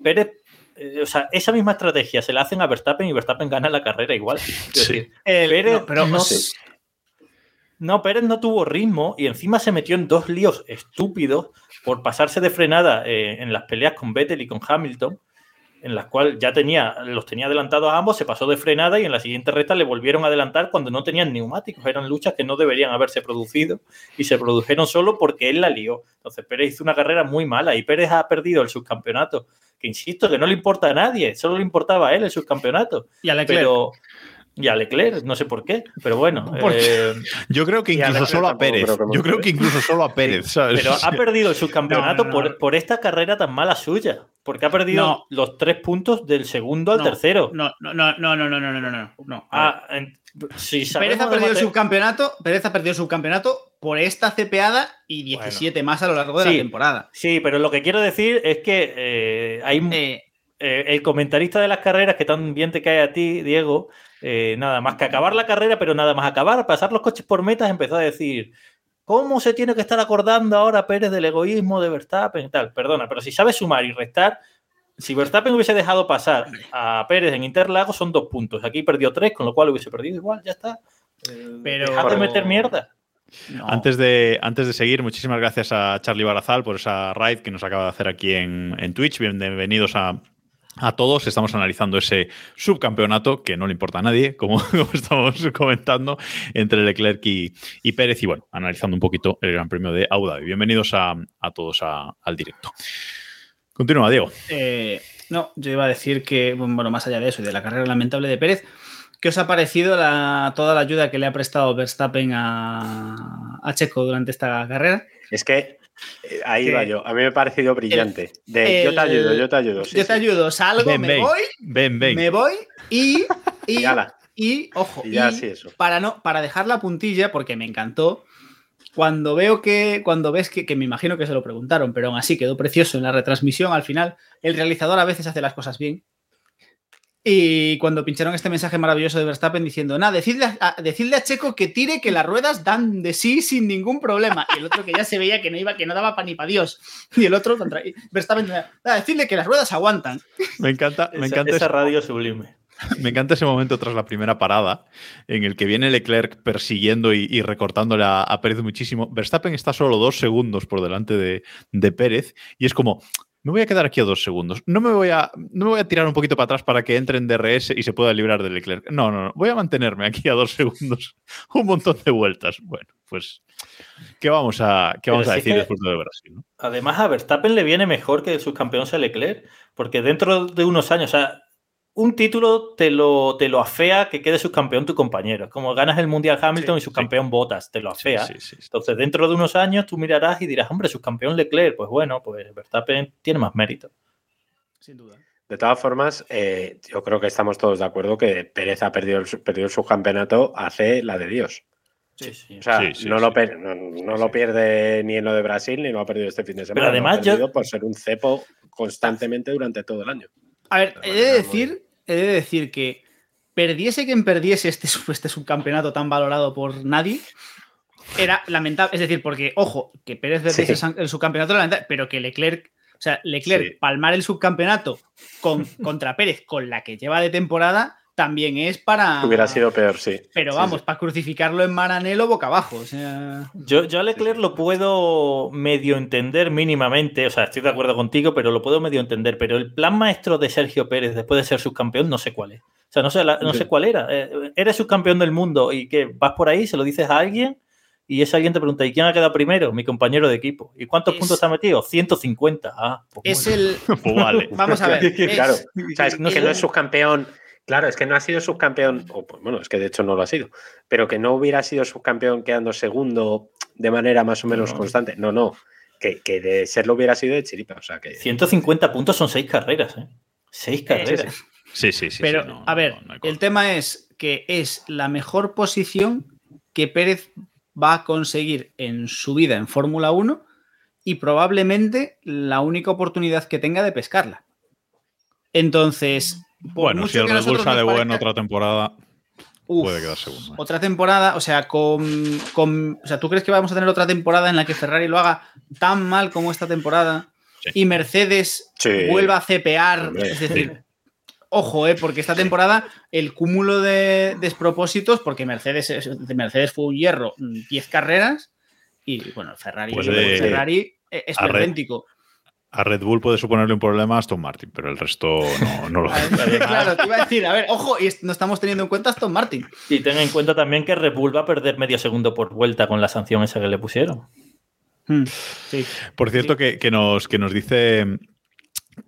Pérez, o sea, esa misma estrategia se la hacen a Verstappen y Verstappen gana la carrera igual. Sí. decir, El- Pérez no, pero no- sí. No, Pérez no tuvo ritmo y encima se metió en dos líos estúpidos por pasarse de frenada eh, en las peleas con Vettel y con Hamilton, en las cuales ya tenía, los tenía adelantados a ambos, se pasó de frenada y en la siguiente recta le volvieron a adelantar cuando no tenían neumáticos. Eran luchas que no deberían haberse producido y se produjeron solo porque él la lió. Entonces Pérez hizo una carrera muy mala y Pérez ha perdido el subcampeonato, que insisto, que no le importa a nadie, solo le importaba a él el subcampeonato. Y a Leclerc. Y a Leclerc, no sé por qué, pero bueno. Eh, Yo creo que incluso solo a Pérez. Yo creo que incluso solo a Pérez. Pero ha perdido el subcampeonato por, por, esta carrera tan mala suya. Porque ha perdido los tres puntos del segundo al tercero. No, no, no, no, no, no, no, no. Ah, Pérez ha perdido el subcampeonato. Pérez ha perdido el subcampeonato por esta cepeada y 17 más a lo largo de Sí. la temporada. Sí, pero lo que quiero decir es que eh, hay Eh, eh, el comentarista de las carreras que tan bien te cae a ti, Diego, eh, nada más que acabar la carrera, pero nada más acabar, pasar los coches por metas, empezó a decir, ¿cómo se tiene que estar acordando ahora Pérez del egoísmo de Verstappen y tal? Perdona, pero si sabe sumar y restar, si Verstappen hubiese dejado pasar a Pérez en Interlagos, son dos puntos. Aquí perdió tres, con lo cual hubiese perdido igual, ya está. Eh, Pero- dejad de meter mierda. No. Antes de, antes de seguir, muchísimas gracias a Charlie Barazal por esa raid que nos acaba de hacer aquí en, en Twitch. Bienvenidos a, a todos. Estamos analizando ese subcampeonato que no le importa a nadie, como, como estamos comentando, entre Leclerc y, y Pérez. Y bueno, analizando un poquito el Gran Premio de Abu Dhabi. Bienvenidos a, a todos a- al directo. Continúa, Diego. Eh, no, yo iba a decir que, bueno, más allá de eso y de la carrera lamentable de Pérez, ¿qué os ha parecido la- toda la ayuda que le ha prestado Verstappen a, a Checo durante esta carrera? Es que eh, ahí va yo. A mí me ha parecido brillante. De, yo te ayudo, yo te ayudo. sí, yo sí. te ayudo, salgo, Ven, me ven. voy, Ven, ven. me voy y, y, Y y, ojo, Y ya y sí, eso. para, no, para dejar la puntilla, porque me encantó, cuando veo que, cuando ves que, que me imagino que se lo preguntaron, pero aún así quedó precioso en la retransmisión, al final el realizador a veces hace las cosas bien. Y cuando pincharon este mensaje maravilloso de Verstappen diciendo, nada, decidle a, decidle a Checo que tire que las ruedas dan de sí sin ningún problema. Y el otro que ya se veía que no iba, que no daba pan ni para Dios. Y el otro, Verstappen, nada, decidle que las ruedas aguantan. Me encanta, me Esa- encanta esa ese- radio sublime. Me encanta ese momento tras la primera parada en el que viene Leclerc persiguiendo y, y recortándole a, a Pérez muchísimo. Verstappen está solo dos segundos por delante de, de Pérez y es como, me voy a quedar aquí a dos segundos. No me, voy a, no me voy a tirar un poquito para atrás para que entre en DRS y se pueda librar de Leclerc. No, no, no. Voy a mantenerme aquí a dos segundos un montón de vueltas. Bueno, pues, ¿qué vamos a, qué vamos a decir que- después de Brasil? no? Además, a Verstappen le viene mejor que el subcampeón sea Leclerc, porque dentro de unos años, o sea, un título te lo, te lo afea que quede subcampeón tu compañero. Es como ganas el Mundial Hamilton y subcampeón Botas, te lo afea. Sí, sí, sí. Entonces, dentro de unos años tú mirarás y dirás, hombre, subcampeón Leclerc, pues bueno, pues Verstappen tiene más mérito. Sin duda. De todas formas, eh, yo creo que estamos todos de acuerdo que Pérez ha perdido el, su- perdido el subcampeonato hace la de Dios. Sí, sí. O sea, Sí, sí, no, sí. Lo, no, no lo pierde ni en lo de Brasil ni lo ha perdido este fin de semana. además lo ha yo- perdido por ser un cepo constantemente durante todo el año. A ver, he de decir, he de decir que perdiese quien perdiese este, este subcampeonato tan valorado por nadie, era lamentable. Es decir, porque, ojo, que Pérez perdiese Sí. el subcampeonato era lamentable, pero que Leclerc, o sea, Leclerc Sí. palmar el subcampeonato con, contra Pérez con la que lleva de temporada también es para. Hubiera sido peor, sí. Pero vamos, sí. para crucificarlo en Maranelo boca abajo. O sea. Yo, yo a Leclerc lo puedo medio entender mínimamente, o sea, estoy de acuerdo contigo, pero lo puedo medio entender. Pero el plan maestro de Sergio Pérez después de ser subcampeón, no sé cuál es. O sea, no sé, la- no sé cuál era. Eh, eres subcampeón del mundo y que vas por ahí, se lo dices a alguien y ese alguien te pregunta, ¿y quién ha quedado primero? Mi compañero de equipo. ¿Y cuántos Es- puntos te ha metido? 150. Ah, pues Es bueno. el. Pues vale. Vamos a ver. es- Claro. O sea, es No que no es subcampeón. Claro, es que no ha sido subcampeón, o pues, bueno, es que de hecho no lo ha sido, pero que no hubiera sido subcampeón quedando segundo de manera más o menos No. constante. No, no, que, que de serlo hubiera sido de chiripa. O sea, que 150 puntos son seis carreras, ¿eh? Seis carreras. Sí, sí, sí. Pero, sí, no, a ver, no el tema es que es la mejor posición que Pérez va a conseguir en su vida en Fórmula 1 y probablemente la única oportunidad que tenga de pescarla. Entonces, Bueno, si el Red Bull sale bueno otra temporada, Uf, puede quedar segundo. ¿eh? otra temporada, o sea, con, con- o sea, ¿tú crees que vamos a tener otra temporada en la que Ferrari lo haga tan mal como esta temporada Sí. y Mercedes Sí. vuelva a cepear? Hombre, es decir, ojo, eh, porque esta temporada el cúmulo de despropósitos, porque Mercedes, es- de Mercedes fue un hierro, mm, 10 carreras y bueno, Ferrari, Ferrari eh, es a Red- pervéntico. A Red Bull puede suponerle un problema a Aston Martin, pero el resto no, no lo claro, te iba a decir, a ver, ojo, y no estamos teniendo en cuenta a Aston Martin. Y ten en cuenta también que Red Bull va a perder medio segundo por vuelta con la sanción esa que le pusieron. Hmm, sí. Por cierto, que, que nos, que nos dice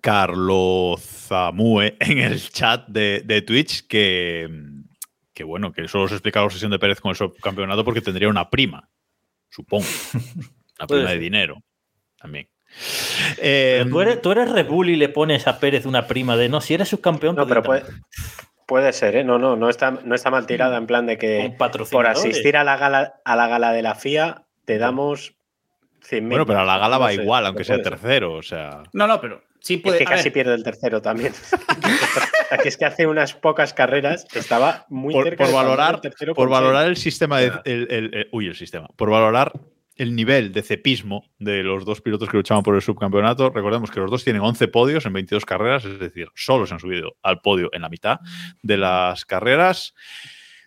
Carlos Zamue en el chat de, de Twitch que, que, bueno, que solo se explica la obsesión de Pérez con el subcampeonato porque tendría una prima, supongo. Una prima de dinero también. Eh, tú, eres, tú eres Red Bull y le pones a Pérez una prima de no, si eres subcampeón. No, pero quitan". puede, puede ser, ¿eh? No, no, no está, no está mal tirada en plan de que por asistir a la gala, a la gala de la FIA te damos 100.000. bueno, pero a la gala No va sé, igual, aunque sea tercero. O sea, No, no, pero sí Es puede. que a casi ver, pierde el tercero también. Aquí es que hace unas pocas carreras estaba muy por, cerca por de valorar, el tercero por valorar el sistema de. el- el- uy, el sistema. Por valorar el nivel de cepismo de los dos pilotos que luchaban por el subcampeonato. Recordemos que los dos tienen 11 podios en 22 carreras, es decir, solo se han subido al podio en la mitad de las carreras.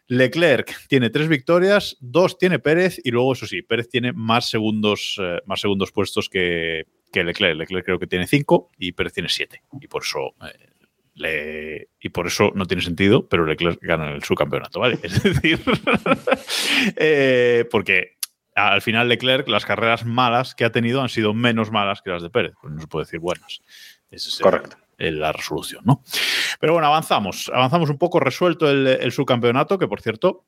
Leclerc tiene tres victorias, dos tiene Pérez y luego, eso sí, Pérez tiene más segundos, eh, más segundos puestos que, que Leclerc. Leclerc creo que tiene cinco y Pérez tiene siete. Y por eso eh, le- y por eso no tiene sentido, pero Leclerc gana el subcampeonato, ¿vale? Es decir, eh, porque al final Leclerc, las carreras malas que ha tenido han sido menos malas que las de Pérez, pues no se puede decir buenas. Ese es el- Correcto. el- la resolución, ¿no? Pero bueno, avanzamos, avanzamos un poco, resuelto el, el subcampeonato, que por cierto,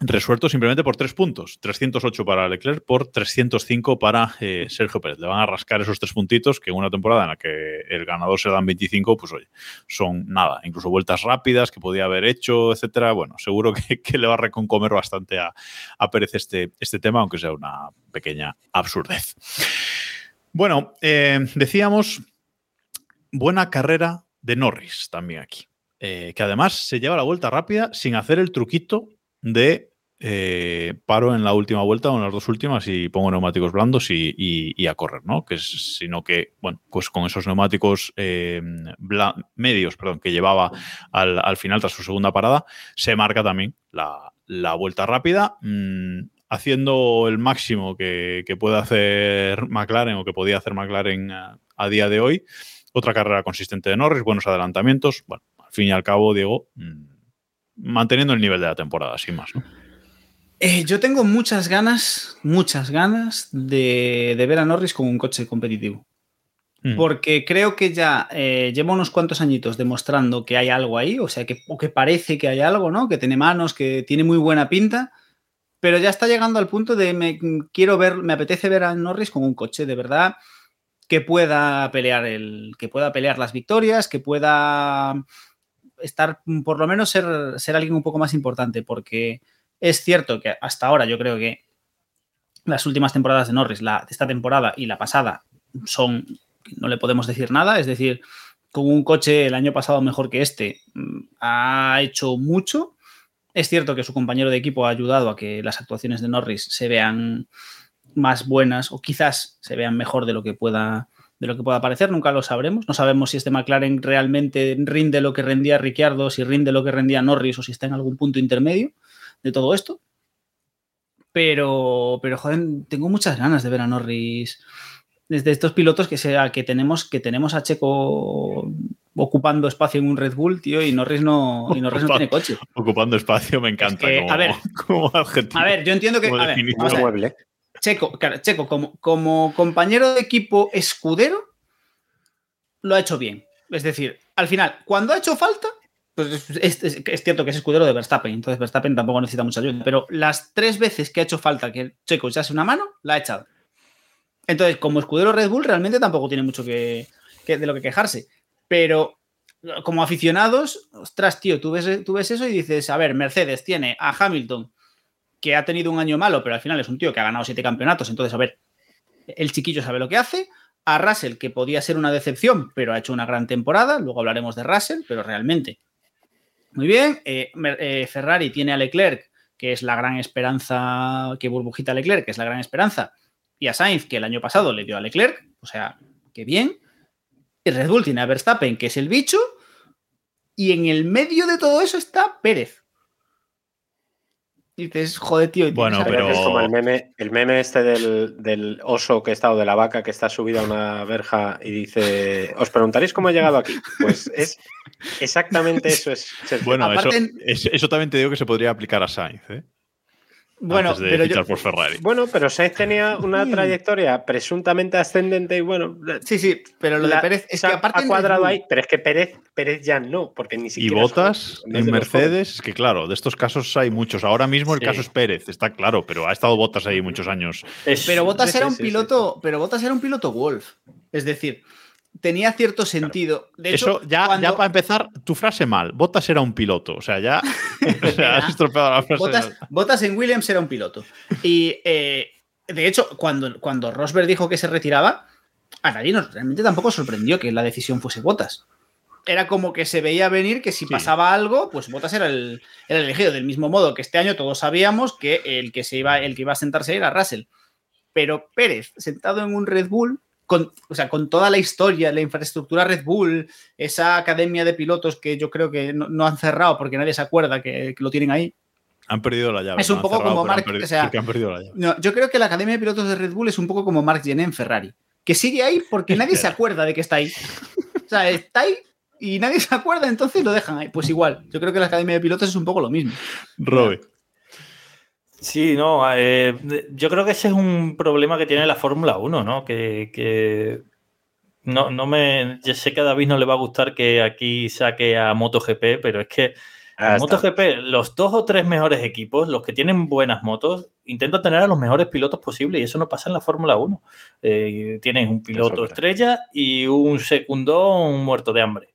resuelto simplemente por tres puntos. 308 para Leclerc por 305 para eh, Sergio Pérez. Le van a rascar esos tres puntitos que en una temporada en la que el ganador se dan 25, pues oye, son nada, incluso vueltas rápidas que podía haber hecho, etcétera. Bueno, seguro que, le va a reconcomer bastante a, a Pérez este, este tema, aunque sea una pequeña absurdez. Bueno, eh, decíamos buena carrera de Norris también aquí. eh, que además se lleva la vuelta rápida sin hacer el truquito de eh, paro en la última vuelta o en las dos últimas y pongo neumáticos blandos y, a correr, ¿no? Que sino que, bueno, pues con esos neumáticos eh, medios, perdón, que llevaba al, al final tras su segunda parada, se marca también la, vuelta rápida, mm, haciendo el máximo que, que puede hacer McLaren o que podía hacer McLaren a, a día de hoy. Otra carrera consistente de Norris, buenos adelantamientos. Bueno, al fin y al cabo, Diego, mm, manteniendo el nivel de la temporada, sin más, ¿no? Eh, yo tengo muchas ganas, muchas ganas de, de ver a Norris con un coche competitivo. Mm. Porque creo que ya eh, lleva unos cuantos añitos demostrando que hay algo ahí, o sea, que, o que parece que hay algo, ¿no? Que tiene manos, que tiene muy buena pinta, pero ya está llegando al punto de me quiero ver, me apetece ver a Norris con un coche de verdad que pueda pelear el, que pueda pelear las victorias, que pueda estar, por lo menos ser, ser alguien un poco más importante, porque es cierto que hasta ahora yo creo que las últimas temporadas de Norris, la, esta temporada y la pasada, son, no le podemos decir nada, es decir, con un coche el año pasado mejor que este, mm, ha hecho mucho. Es cierto que su compañero de equipo ha ayudado a que las actuaciones de Norris se vean más buenas o quizás se vean mejor de lo que pueda de lo que pueda parecer, nunca lo sabremos. No sabemos si este McLaren realmente rinde lo que rendía Ricciardo, si rinde lo que rendía Norris o si está en algún punto intermedio de todo esto. Pero, pero joder, tengo muchas ganas de ver a Norris desde estos pilotos que sea que tenemos que tenemos a Checo ocupando espacio en un Red Bull, tío, y Norris no, y Norris no tiene coche. Ocupando espacio me encanta. que, como, a ver, como adjetivo. A ver, yo entiendo que Como a ver, definición. vamos a ver. mueble. Checo, claro, Checo como, como compañero de equipo escudero, lo ha hecho bien. Es decir, al final, cuando ha hecho falta, pues es, cierto que es escudero de Verstappen, entonces Verstappen tampoco necesita mucha ayuda, pero las tres veces que ha hecho falta que Checo echase una mano, la ha echado. Entonces, como escudero Red Bull, realmente tampoco tiene mucho que, que- de lo que quejarse. Pero como aficionados, ostras, tío, tú ves, tú ves eso y dices, a ver, Mercedes tiene a Hamilton, que ha tenido un año malo, pero al final es un tío que ha ganado siete campeonatos, entonces, a ver, el chiquillo sabe lo que hace. A Russell, que podía ser una decepción, pero ha hecho una gran temporada. Luego hablaremos de Russell, pero realmente. Muy bien. Eh, eh, Ferrari tiene a Leclerc, que es la gran esperanza, que burbujita Leclerc, que es la gran esperanza. Y a Sainz, que el año pasado le dio a Leclerc. O sea, que bien. Y Red Bull tiene a Verstappen, que es el bicho. Y en el medio de todo eso está Pérez. Y dices, joder, tío. y Bueno, pero- Es como el meme, el meme este del, del oso que está o de la vaca que está subida a una verja y dice, os preguntaréis cómo ha llegado aquí. Pues es exactamente eso. Es, Sergio. Bueno, Aparte- eso, es- eso también te digo que se podría aplicar a Sainz, ¿eh? Bueno, Antes de pero yo, fichar por Ferrari. Bueno, pero Sainz tenía una Mm. trayectoria presuntamente ascendente y bueno, Sí, sí, pero lo de Pérez es que aparte ha cuadrado ahí, pero es que Pérez, Pérez ya no, porque ni Y siquiera Botas son- es en. Mercedes, que claro, de estos casos hay muchos. Ahora mismo el Sí. caso es Pérez, está claro, pero ha estado Botas ahí muchos años. Es- Pero Bottas Sí, era sí, un sí, piloto, pero Bottas era un piloto Wolf. Es decir, tenía cierto sentido. De hecho, Eso ya, cuando- ya para empezar, tu frase mal. Botas era un piloto. O sea, ya o sea, has estropeado la frase. Bottas, Bottas en Williams era un piloto. Y eh, de hecho, cuando, cuando Rosberg dijo que se retiraba, a nadie nos realmente tampoco sorprendió que la decisión fuese Bottas. Era como que se veía venir que si Sí. pasaba algo, pues Bottas era el, era el elegido. Del mismo modo que este año todos sabíamos que el que se iba, el que iba a sentarse era Russell. Pero Pérez, sentado en un Red Bull, con, o sea, con toda la historia, la infraestructura Red Bull, esa academia de pilotos que yo creo que no, no han cerrado porque nadie se acuerda que, que lo tienen ahí. Han perdido la llave. Es un no poco cerrado, como Mark- o sea. No, yo creo que la academia de pilotos de Red Bull es un poco como Mark Gené en Ferrari, que sigue ahí porque nadie se acuerda de que está ahí. O sea, está ahí y nadie se acuerda, entonces lo dejan ahí. Pues igual, yo creo que la academia de pilotos es un poco lo mismo. Robe. Sí, no, eh, yo creo que ese es un problema que tiene la Fórmula 1, ¿no? Que, que no, no me. Yo sé que a David no le va a gustar que aquí saque a MotoGP, pero es que Ah, en. MotoGP, los dos o tres mejores equipos, los que tienen buenas motos, intentan tener a los mejores pilotos posibles y eso no pasa en la Fórmula 1. Eh, tienes un piloto estrella y un secundón muerto de hambre.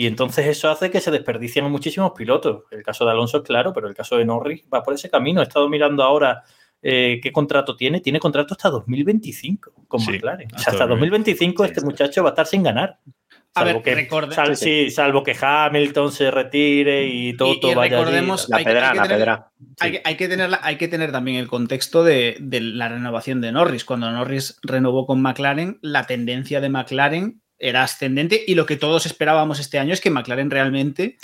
Y entonces eso hace que se desperdicien muchísimos pilotos. El caso de Alonso es claro, pero el caso de Norris va por ese camino. He estado mirando ahora eh, qué contrato tiene. Tiene contrato hasta 2025 con Sí, McLaren. O sea, hasta hasta 2025 Sí, este sí. muchacho va a estar sin ganar. A Salvo, ver, que, recorde- sal- Sí, sí. sí, salvo que Hamilton se retire y Toto y vaya allí. recordemos- La Hay que- pedra, hay que la tener- pedra. Hay, que- hay que tener, la- hay que tener también el contexto de, de la renovación de Norris. Cuando Norris renovó con McLaren, la tendencia de McLaren era ascendente y lo que todos esperábamos este año es que McLaren realmente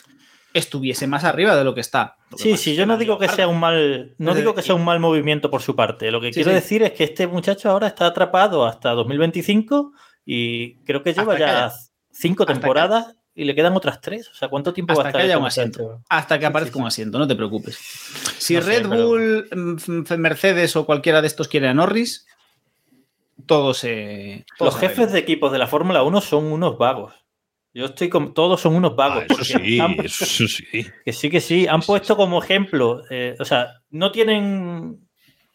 estuviese más arriba de lo que está. Lo que Sí, sí, yo no digo que sea un mal, no digo que sea un mal movimiento por su parte. Lo que Sí, quiero sí. decir es que este muchacho ahora está atrapado hasta 2025 y creo que lleva Hasta ya cinco hasta que- temporadas y le quedan otras tres. O sea, ¿cuánto tiempo va a Hasta estar que haya este un asiento. Hasta que aparezca sí, un asiento, no te preocupes. Si No Red Bull, mm, Mercedes o cualquiera de estos quiere a Norris, todo se. todo Los se jefes de equipos de la Fórmula 1 son unos vagos. Yo estoy con. Todos son unos vagos. Ah, eso sí, han- eso sí. Que sí, que sí. Han puesto como ejemplo. eh, o sea, no tienen.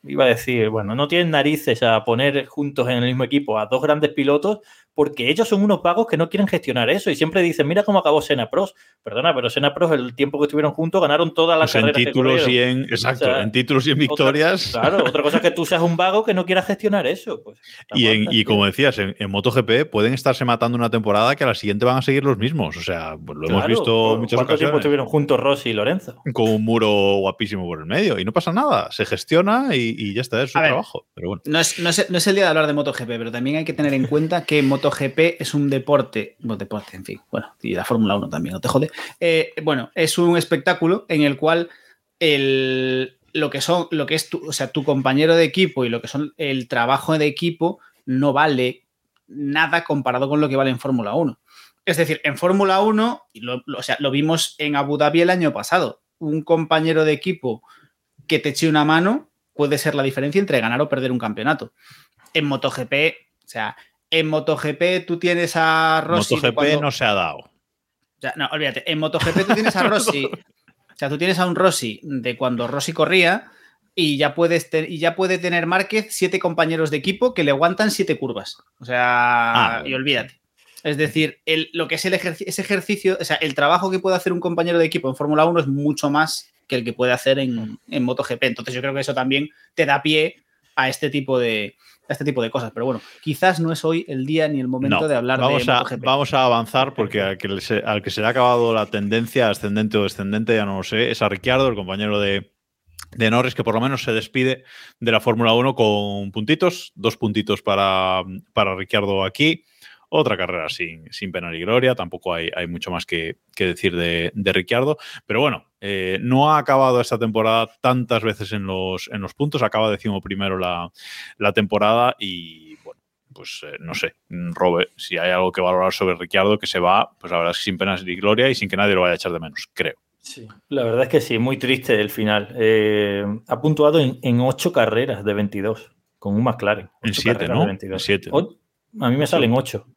Iba a decir, bueno, no tienen narices a poner juntos en el mismo equipo a dos grandes pilotos porque ellos son unos vagos que no quieren gestionar eso y siempre dicen, mira cómo acabó Sena Pros. Perdona, pero Sena Pros, el tiempo que estuvieron juntos, ganaron todas las Pues en que títulos y en. Exacto, O sea, en títulos y en victorias. Claro, otra cosa es que tú seas un vago que no quieras gestionar eso. Pues, Y, en- y como decías, en, en MotoGP pueden estarse matando una temporada que a la siguiente van a seguir los mismos. O sea, pues lo hemos visto muchas ¿Cuánto tiempo estuvieron juntos Rossi y Lorenzo? Con un muro guapísimo por el medio. Y no pasa nada. Se gestiona y, y ya está, es su A ver. trabajo. Pero bueno. No es, no, es, no es el día de hablar de MotoGP, pero también hay que tener en cuenta que MotoGP es un deporte, bueno, deporte, en fin, bueno, y la Fórmula 1 también, no te jode. Eh, bueno, es un espectáculo en el cual el, lo que son, lo que es tu, o sea, tu compañero de equipo y lo que son el trabajo de equipo no vale nada comparado con lo que vale en Fórmula 1. Es decir, en Fórmula 1, y lo, lo- o sea, lo vimos en Abu Dhabi el año pasado, un compañero de equipo que te eche una mano puede ser la diferencia entre ganar o perder un campeonato. En MotoGP, o sea, en MotoGP tú tienes a Rossi. MotoGP cuando- no se ha dado. o sea, no, olvídate. En MotoGP tú tienes a Rossi. o sea, tú tienes a un Rossi de cuando Rossi corría y ya, puedes y ya puede tener Márquez siete compañeros de equipo que le aguantan siete curvas. O sea, Ah. y olvídate. Es decir, el- lo que es el ejerci- ese ejercicio, o sea, el trabajo que puede hacer un compañero de equipo en Fórmula 1 es mucho más que el que puede hacer en, en MotoGP. Entonces yo creo que eso también te da pie a este tipo de, a este tipo de cosas. Pero bueno, quizás no es hoy el día ni el momento No, de hablar vamos de a, MotoGP. vamos a avanzar porque al que, se, al que se le ha acabado la tendencia ascendente o descendente, ya no lo sé, es a Ricciardo, el compañero de, de Norris, que por lo menos se despide de la Fórmula 1 con puntitos, dos puntitos para, para Ricciardo aquí. Otra carrera sin, sin pena ni gloria, tampoco hay, hay mucho más que, que decir de, de Ricciardo. Pero bueno, eh, no ha acabado esta temporada tantas veces en los, en los puntos, acaba decimoprimero la, la temporada y bueno, pues eh, no sé, Robert, si hay algo que valorar sobre Ricciardo que se va, pues la verdad es que sin penas ni gloria y sin que nadie lo vaya a echar de menos, creo. Sí, la verdad es que sí, muy triste el final. Eh, ha puntuado en, en ocho carreras de 22, con un McLaren. En siete, ¿no? de 22. En siete, O- a mí me salen ocho.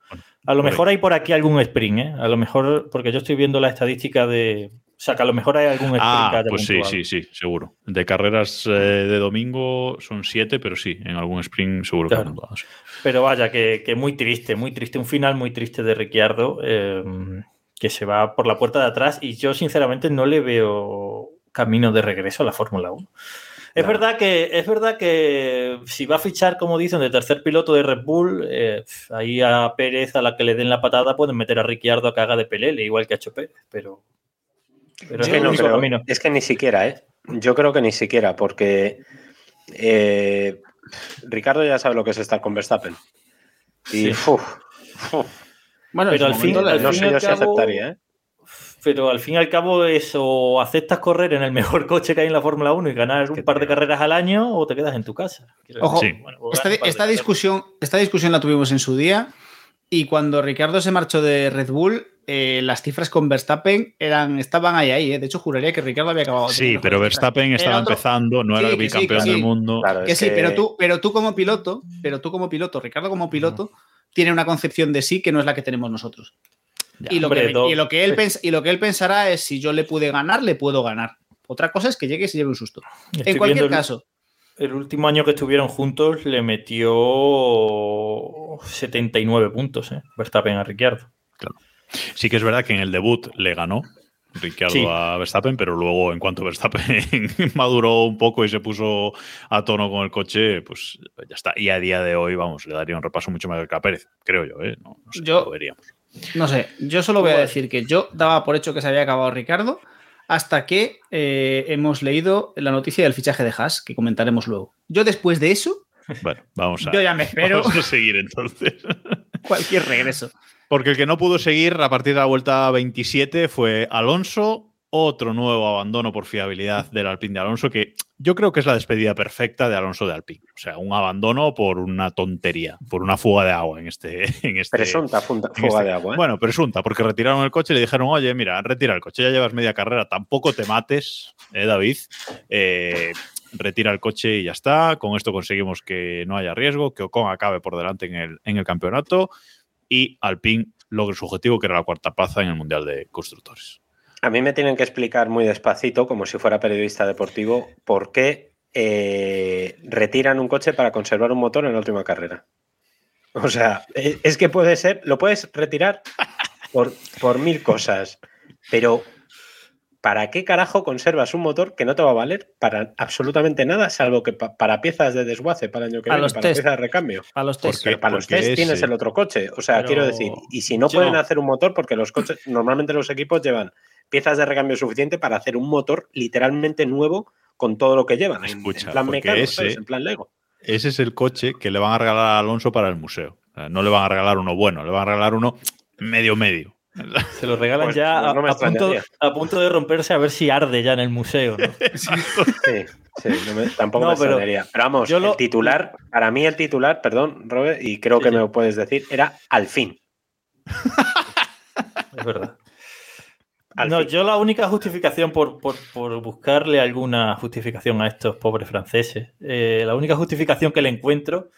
A lo mejor hay por aquí algún sprint, ¿eh? A lo mejor, porque yo estoy viendo la estadística de. O sea, que a lo mejor hay algún Ah, pues sí, sí, sí, seguro. De carreras eh, de domingo son siete, pero sí, en algún sprint seguro que han sí. Pero vaya, que, que muy triste, muy triste. Un final muy triste de Ricciardo, eh, que se va por la puerta de atrás y yo sinceramente no le veo camino de regreso a la Fórmula 1. Es verdad, que, es verdad que si va a fichar, como dicen, de tercer piloto de Red Bull, eh, ahí a Pérez, a la que le den la patada, pueden meter a Ricciardo a que haga de pelele, igual que hecho Pérez, pero, pero Es que, el no único creo- camino. es que ni siquiera, ¿eh? Yo creo que ni siquiera, porque eh, Ricardo ya sabe lo que es estar con Verstappen. Y Sí. uf, uf, Bueno, Pero al fin- al no sé yo si cabo- aceptaría, ¿eh? Pero al fin y al cabo es o aceptas correr en el mejor coche que hay en la Fórmula 1 y ganar un par de carreras al año o te quedas en tu casa. Ojo, bueno, Esta, carreras. discusión, esta discusión la tuvimos en su día y cuando Ricardo se marchó de Red Bull, eh, las cifras con Verstappen eran, estaban ahí, ahí. eh. De hecho, juraría que Ricardo había acabado. Sí, pero. Verstappen estaba otro- empezando, no Sí, era el que sí, que bicampeón sí. del mundo. Claro, Que es sí, que- pero tú, pero tú como piloto, pero tú como piloto, Ricardo como piloto, tiene una concepción de sí que no es la que tenemos nosotros. y, lo hombre, que, y, lo que él pens- y lo que él pensará es si yo le pude ganar, le puedo ganar. Otra cosa es que llegue y se lleve un susto. Estoy en cualquier el- caso, El último año que estuvieron juntos le metió 79 puntos, ¿eh? Verstappen a Ricciardo. Sí que es verdad que en el debut le ganó Ricciardo Sí. a Verstappen, pero luego en cuanto Verstappen maduró un poco y se puso a tono con el coche, pues ya está. Y a día de hoy, vamos, le daría un repaso mucho mayor que a Pérez, creo yo, ¿eh? No, no sé, Yo- lo veríamos. No sé, yo solo voy a decir que yo daba por hecho que se había acabado Ricardo hasta que eh, hemos leído la noticia del fichaje de Haas, que comentaremos luego. Yo después de eso, Bueno, vamos a, yo ya me espero vamos a seguir entonces. cualquier regreso. Porque el que no pudo seguir a partir de la vuelta 27 fue Alonso, otro nuevo abandono por fiabilidad del Alpine de Alonso, que yo creo que es la despedida perfecta de Alonso de Alpine. O sea, un abandono por una tontería, por una fuga de agua en este. En este Presunta en fuga este- de agua. ¿eh? Bueno, presunta, porque retiraron el coche y le dijeron, oye, mira, retira el coche, ya llevas media carrera, tampoco te mates, eh, David. Eh, retira el coche y ya está. Con esto conseguimos que no haya riesgo, que Ocon acabe por delante en el, en el campeonato y Alpine logre su objetivo, que era la cuarta plaza en el Mundial de Constructores. A mí me tienen que explicar muy despacito, como si fuera periodista deportivo, por qué eh, retiran un coche para conservar un motor en la última carrera. O sea, eh, es que puede ser, lo puedes retirar por, por mil cosas, pero ¿para qué carajo conservas un motor que no te va a valer para absolutamente nada, salvo que pa- para piezas de desguace para el año que A viene, los para test. piezas de recambio? A los test. Pero para los test tienes el otro coche. O sea, Pero quiero decir, y si no yo- pueden hacer un motor, porque los coches, normalmente los equipos llevan piezas de recambio suficiente para hacer un motor literalmente nuevo con todo lo que llevan. en- Escucha, en plan mecánico. En plan Lego. Ese es el coche que le van a regalar a Alonso para el museo. O sea, no le van a regalar uno bueno, le van a regalar uno medio medio. Se lo regalan Pues, ya no- a, no me a punto, extrañaría. a punto de romperse a ver si arde ya en el museo. ¿no? Sí, sí, no me- tampoco No, me pero extrañaría. Pero vamos, yo lo- el titular, para mí el titular, perdón, Robert, y creo Sí, que sí. me lo puedes decir, era al fin. Es verdad. Al No, fin. yo la única justificación por, por- por buscarle alguna justificación a estos pobres franceses, eh, la única justificación que le encuentro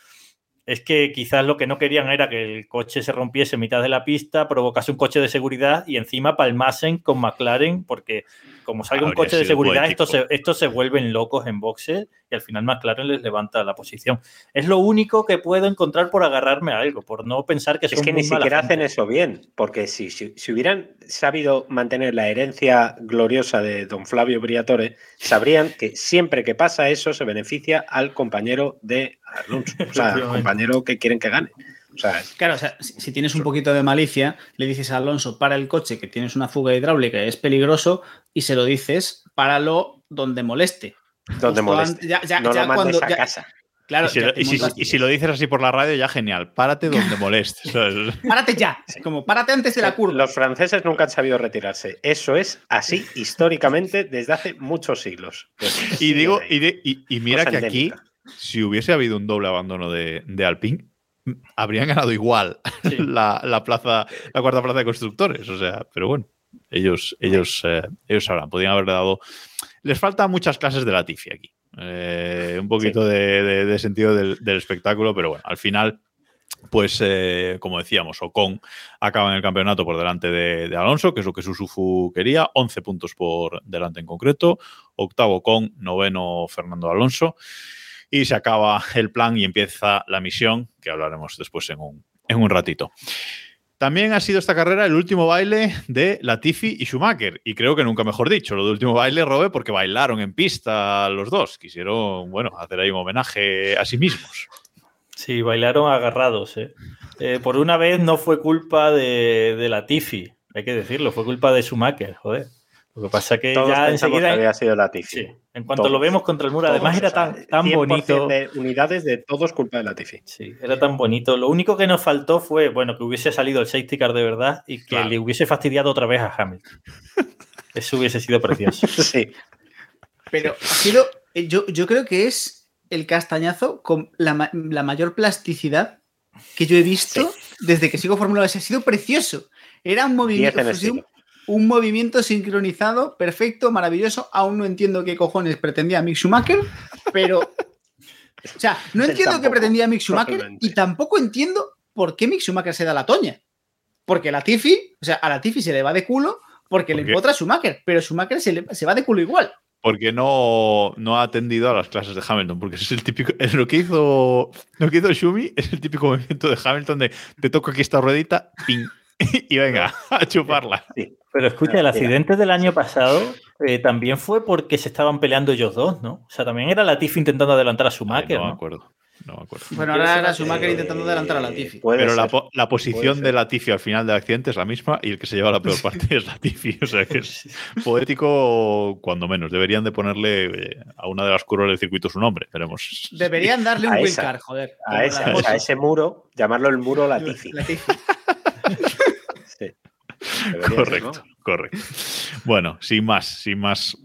es que quizás lo que no querían era que el coche se rompiese en mitad de la pista, provocase un coche de seguridad y encima palmasen con McLaren, porque como salga un coche de seguridad, estos se, estos se vuelven locos en boxes y al final McLaren les levanta la posición. Es lo único que puedo encontrar por agarrarme a algo, por no pensar que son Es que ni muy siquiera gente. hacen eso bien, porque si, si, si hubieran sabido mantener la herencia gloriosa de don Flavio Briatore, sabrían que siempre que pasa eso se beneficia al compañero de Alonso, o sea, al compañero que quieren que gane. O sea, Claro, o sea, si, si tienes un poquito de malicia, le dices a Alonso, para el coche que tienes una fuga hidráulica y es peligroso, y se lo dices, páralo donde moleste. donde Justo moleste. ya- ya- no ya lo mandes cuando- a ya- casa. Claro, y, si lo, te y si- montas- y si lo dices así por la radio, ya genial. Párate donde molestes. Párate ya, como párate antes de la curva. Los franceses nunca han sabido retirarse. Eso es así históricamente desde hace muchos siglos. Pues, Y digo, sí, y, de- y- y mira cosa que aquí, si hubiese habido un doble abandono de, de Alpine, habrían ganado igual Sí. la, la plaza, la cuarta plaza de constructores. O sea, pero bueno, ellos, ellos, eh, ellos sabrán, podrían haberle dado. Les faltan muchas clases de Latifi aquí. Eh, un poquito de, de- de sentido del, del espectáculo, pero bueno, al final. Pues, eh, como decíamos, Ocon acaba en el campeonato por delante de, de Alonso, que es lo que Suzufu quería, 11 puntos por delante en concreto, octavo con noveno Fernando Alonso, y se acaba el plan y empieza la misión, que hablaremos después en un, en un ratito. También ha sido esta carrera el último baile de Latifi y Schumacher, y creo que nunca mejor dicho, lo de último baile, Robe, porque bailaron en pista los dos, quisieron, bueno, hacer ahí un homenaje a sí mismos. Sí, bailaron agarrados. ¿eh? Eh, por una vez no fue culpa de, de la Tifi, hay que decirlo, fue culpa de Schumacher, joder. Lo que pasa que Todos ya pensamos enseguida. que había sido Latifi. Sí, en cuanto Todos. lo vemos contra el muro, Todos, además era tan, tan 100% bonito. de unidades de todos culpa de Latifi. Sí, era tan bonito. Lo único que nos faltó fue, bueno, que hubiese salido el safety car de verdad y que Claro. le hubiese fastidiado otra vez a Hamilton. Eso hubiese sido precioso. Sí. Pero sido, eh, yo, yo creo que es el castañazo con la, ma- la mayor plasticidad que yo he visto desde que sigo Fórmula 1. Ha sido precioso. Era un 10 movimiento, un movimiento sincronizado, perfecto, maravilloso. Aún no entiendo qué cojones pretendía Mick Schumacher, pero. O sea, no entiendo qué pretendía Mick Schumacher y tampoco entiendo por qué Mick Schumacher se da la toña. Porque la Tiffy, o sea, a la Tiffy se le va de culo porque le empotra a Schumacher, pero Schumacher se, le- se va de culo igual. Porque no, no ha atendido a las clases de Hamilton, porque es el típico. es lo que hizo. Lo que hizo Schumi es el típico movimiento de Hamilton de te toco aquí esta ruedita, ping, y venga, a chuparla. Pero escucha, el Mira. accidente del año pasado eh, también fue porque se estaban peleando ellos dos, ¿no? O sea, también era Latifi intentando adelantar a Ay, Schumacher. no me ¿no? acuerdo. No me acuerdo. Bueno, ahora era Schumacher intentando adelantar a Latifi. Pero la, ser. po- la posición de Latifi al final del accidente es la misma y el que se lleva la peor parte es Latifi. O sea que es poético cuando menos. Deberían de ponerle eh, a una de las curvas del circuito su nombre. Veremos. Deberían darle un car, joder. A la ese, moto. a ese muro, llamarlo el muro Latifi. Latifi. Sí. Ser, Correcto, ¿no? correcto. Bueno, sin más, sin más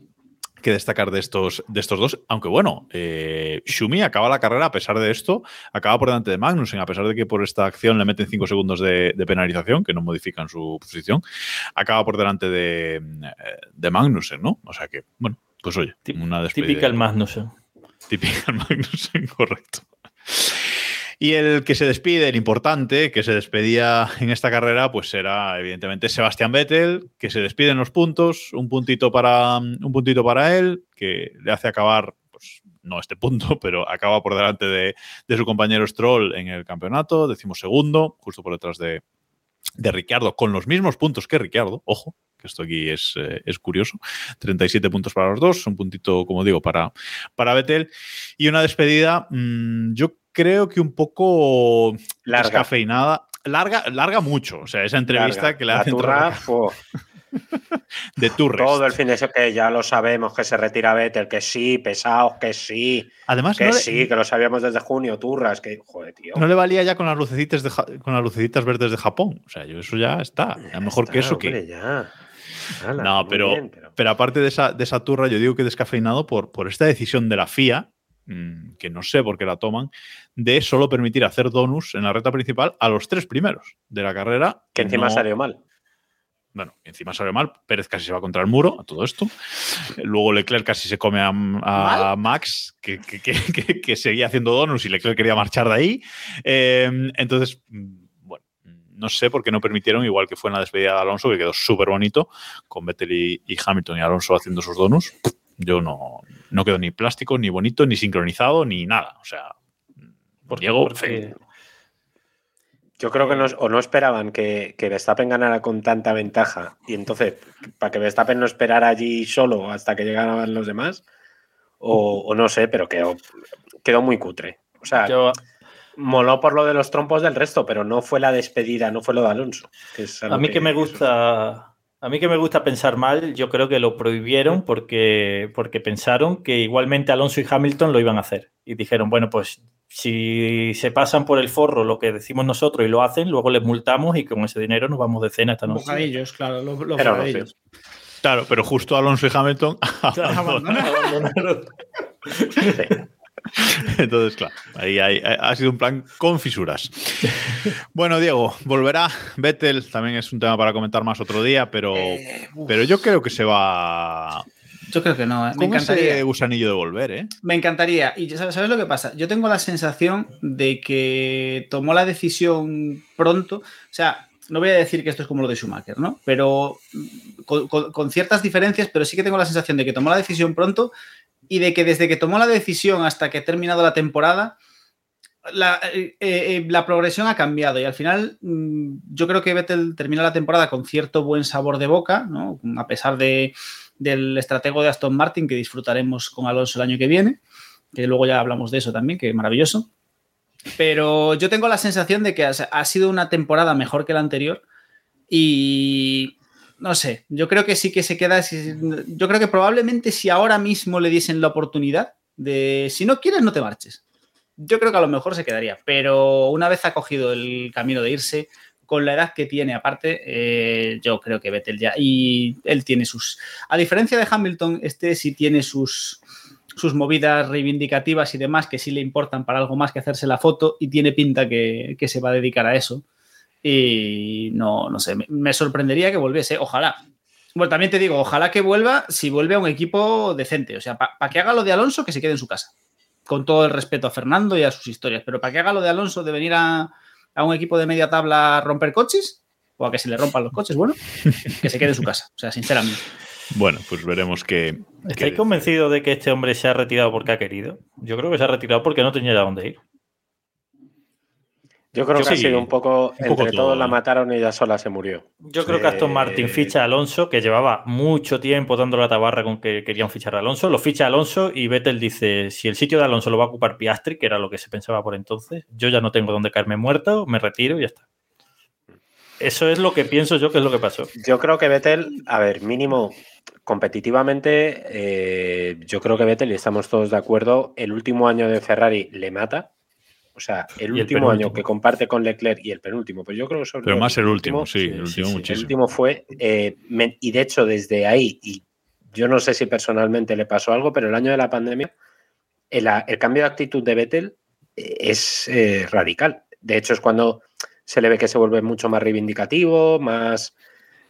que destacar de estos, de estos dos. Aunque bueno, eh, Shumi acaba la carrera a pesar de esto, acaba por delante de Magnussen, a pesar de que por esta acción le meten 5 segundos de, de penalización, que no modifican su posición, acaba por delante de, eh, de Magnussen, ¿no? O sea que, bueno, pues oye, una despedida. Típica el Magnussen. Típica el Magnussen, correcto. Y el que se despide, el importante, que se despedía en esta carrera, pues era evidentemente Sebastián Vettel, que se despide en los puntos, un puntito para, un puntito para él, que le hace acabar, pues no este punto, pero acaba por delante de, de su compañero Stroll en el campeonato, decimos segundo, justo por detrás de, de Ricciardo, con los mismos puntos que Ricciardo, ojo, que esto aquí es, eh, es curioso, 37 puntos para los dos, un puntito, como digo, para, para Vettel, y una despedida, mmm, yo creo que un poco Larga. descafeinada, larga, larga mucho, o sea, esa entrevista Larga. que le hacen de Turres. todo el fin de semana, que ya lo sabemos, que se retira Vettel, que sí, pesados, que sí, Además, que no le, sí, que lo sabíamos desde junio, turras, que, joder, tío. no le valía ya con las lucecitas de Ja- con las lucecitas verdes de Japón, o sea, yo eso ya está, a lo mejor Está, que eso hombre, que ya. No, pero, bien, pero- pero aparte de esa, de esa turra, yo digo que descafeinado por, por esta decisión de la FIA, mm, que no sé por qué la toman, de solo permitir hacer donuts en la recta principal a los tres primeros de la carrera. que encima no- salió mal. Bueno, encima salió mal. Pérez casi se va contra el muro a todo esto. Luego Leclerc casi se come a, a Max, que, que- que- que- que seguía haciendo donuts y Leclerc quería marchar de ahí. Eh, entonces, bueno, no sé por qué no permitieron, igual que fue en la despedida de Alonso, que quedó súper bonito, con Vettel y, y Hamilton y Alonso haciendo sus donuts. Yo no, no quedó ni plástico, ni bonito, ni sincronizado, ni nada. O sea, Porque- Diego, porque- Yo creo que no, o no esperaban que, que Verstappen ganara con tanta ventaja y entonces para que Verstappen no esperara allí solo hasta que llegaran los demás, o, o no sé, pero quedó, quedó muy cutre. O sea, yo- moló por lo de los trompos del resto, pero no fue la despedida, no fue lo de Alonso. que es a mí que me gusta. A mí que me gusta pensar mal, yo creo que lo prohibieron porque, porque pensaron que igualmente Alonso y Hamilton lo iban a hacer. Y dijeron, bueno, pues si se pasan por el forro lo que decimos nosotros y lo hacen, luego les multamos y con ese dinero nos vamos de cena esta noche. Bocadillos, claro, los, los Pero no, bocadillos. claro, pero justo Alonso y Hamilton Abandonaron. Sí. Entonces, claro, ahí, hay- ha sido un plan con fisuras. Bueno, Diego, volverá. Vettel también es un tema para comentar más otro día, pero, Eh, pero yo creo que se va yo creo que no, ¿eh? me ese encantaría. gusanillo de volver, ¿eh? Me encantaría. Y ¿sabes sabes lo que pasa? Yo tengo la sensación de que tomó la decisión pronto. O sea, no voy a decir que esto es como lo de Schumacher, ¿no? Pero mm, con, con- con ciertas diferencias, pero sí que tengo la sensación de que tomó la decisión pronto y de que desde que tomó la decisión hasta que ha terminado la temporada, la, eh, eh, la progresión ha cambiado y al final mm, yo creo que Vettel termina la temporada con cierto buen sabor de boca, ¿no? A pesar de, del estratego de Aston Martin que disfrutaremos con Alonso el año que viene, que luego ya hablamos de eso también, que maravilloso. Pero yo tengo la sensación de que ha sido una temporada mejor que la anterior y no sé, yo creo que sí que se queda, yo creo que probablemente si ahora mismo le diesen la oportunidad de, si no quieres, no te marches. Yo creo que a lo mejor se quedaría, pero una vez ha cogido el camino de irse, con la edad que tiene aparte, eh, yo creo que Vettel ya, y él tiene sus, a diferencia de Hamilton, este sí tiene sus, sus movidas reivindicativas y demás que sí le importan para algo más que hacerse la foto y tiene pinta que, que se va a dedicar a eso. Y no, no sé, me, me sorprendería que volviese, ojalá. Bueno, también te digo, ojalá que vuelva si vuelve a un equipo decente. O sea, para que haga lo de Alonso, que se quede en su casa. Con todo el respeto a Fernando y a sus historias. Pero para que haga lo de Alonso de venir a, a un equipo de media tabla a romper coches, o a que se le rompan los coches, bueno, que se quede en su casa. O sea, sinceramente. Bueno, pues veremos que. ¿Estáis convencidos de que este hombre se ha retirado porque ha querido? Yo creo que se ha retirado porque no tenía dónde ir. Yo creo Yo que ha sido un poco, un poco entre todo, todos la ¿eh? mataron y ella sola se murió. Yo creo que Aston Martin ficha a Alonso, que llevaba mucho tiempo dando la tabarra con que querían fichar a Alonso. Lo ficha Alonso y Vettel dice: si el sitio de Alonso lo va a ocupar Piastri, que era lo que se pensaba por entonces, yo ya no tengo dónde caerme muerto, me retiro y ya está. Eso es lo que pienso yo que es lo que pasó. Yo creo que Vettel, a ver, mínimo competitivamente, eh, yo creo que Vettel, y estamos todos de acuerdo, el último año de Ferrari le mata. O sea, el último año que comparte con Leclerc y el penúltimo, pues yo creo que sobre Pero todo más el último, sí, sí, el último sí. El muchísimo. último fue, eh, me- y de hecho desde ahí, y yo no sé si personalmente le pasó algo, pero el año de la pandemia, el, el cambio de actitud de Vettel eh, es eh, radical. De hecho es cuando se le ve que se vuelve mucho más reivindicativo, más,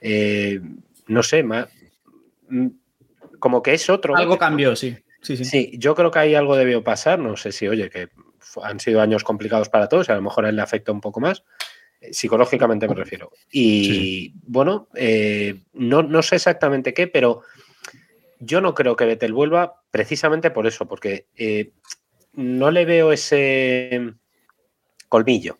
eh, no sé, más, mm, como que es otro. Algo Vettel, ¿no? cambió, sí. Sí, sí. Sí, yo creo que ahí algo debió pasar. No sé si, oye, que han sido años complicados para todos y a lo mejor a él le afecta un poco más. eh, Psicológicamente me refiero. Y bueno, eh, no, no sé exactamente qué, pero yo no creo que Vettel vuelva precisamente por eso, porque eh, no le veo ese colmillo.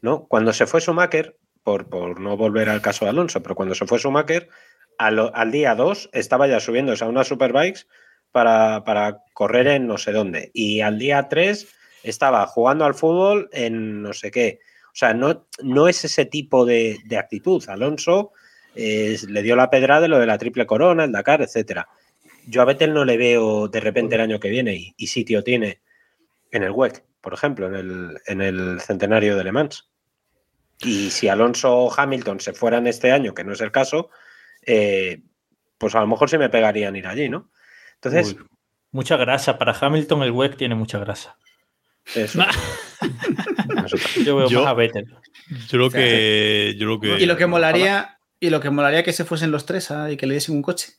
¿no? Cuando se fue Schumacher, por, por no volver al caso de Alonso, pero cuando se fue Schumacher, al, al día 2 estaba ya subiéndose a unas superbikes para, para correr en no sé dónde. Y al día 3 estaba jugando al fútbol en no sé qué. O sea, no, no es ese tipo de, de actitud. Alonso eh, le dio la pedrada de lo de la triple corona, el Dakar, etcétera. Yo a Vettel no le veo de repente el año que viene y, y sitio tiene en el WEC, por ejemplo, en el, en el centenario de Le Mans. Y si Alonso o Hamilton se fueran este año, que no es el caso, eh, pues a lo mejor se me pegarían ir allí, ¿no? Entonces, Uy, mucha grasa. Para Hamilton el WEC tiene mucha grasa. Eso. Yo veo Yo- más a Vettel. Yo lo que. Yo lo que Y lo que molaría, y lo que molaría que se fuesen los tres ah, y que le diesen un coche.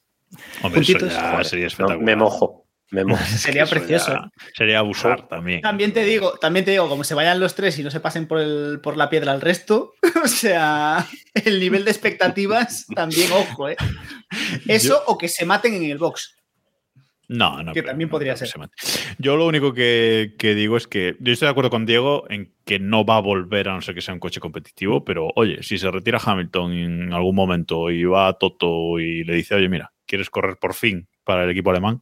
Hombre, eso puntitos. ya Joder, sería no, espectacular. me mojo, me mojo. Sería precioso. ya Sería abusar también. También te digo, también te digo, como se vayan los tres y no se pasen por, el, por la piedra al resto, o sea, el nivel de expectativas también, ojo, ¿eh? Eso o que se maten en el box. No, no. Que creo, también podría ser. Yo lo único que, que digo es que yo estoy de acuerdo con Diego en que no va a volver a no ser que sea un coche competitivo, pero oye, si se retira Hamilton en algún momento y va a Toto y le dice, oye, mira, ¿quieres correr por fin para el equipo alemán?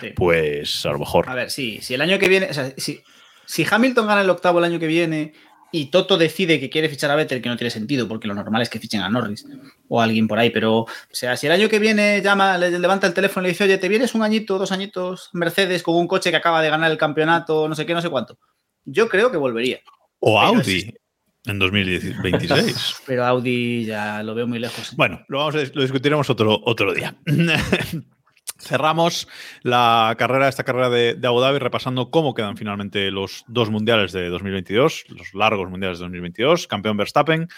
Sí. Pues a lo mejor. A ver, sí, si el año que viene, o sea, si, si Hamilton gana el octavo el año que viene y Toto decide que quiere fichar a Vettel, que no tiene sentido, porque lo normal es que fichen a Norris o a alguien por ahí, pero, o sea, si el año que viene llama, le levanta el teléfono y le dice, oye, te vienes un añito, dos añitos, Mercedes con un coche que acaba de ganar el campeonato, no sé qué, no sé cuánto. Yo creo que volvería, O Audi en 2026. pero Audi ya lo veo muy lejos. Bueno, lo, vamos a, lo discutiremos otro, otro día. Cerramos la carrera, esta carrera de, Abu Dhabi, repasando cómo quedan finalmente los dos mundiales de 2022, los largos mundiales de 2022. Campeón Verstappen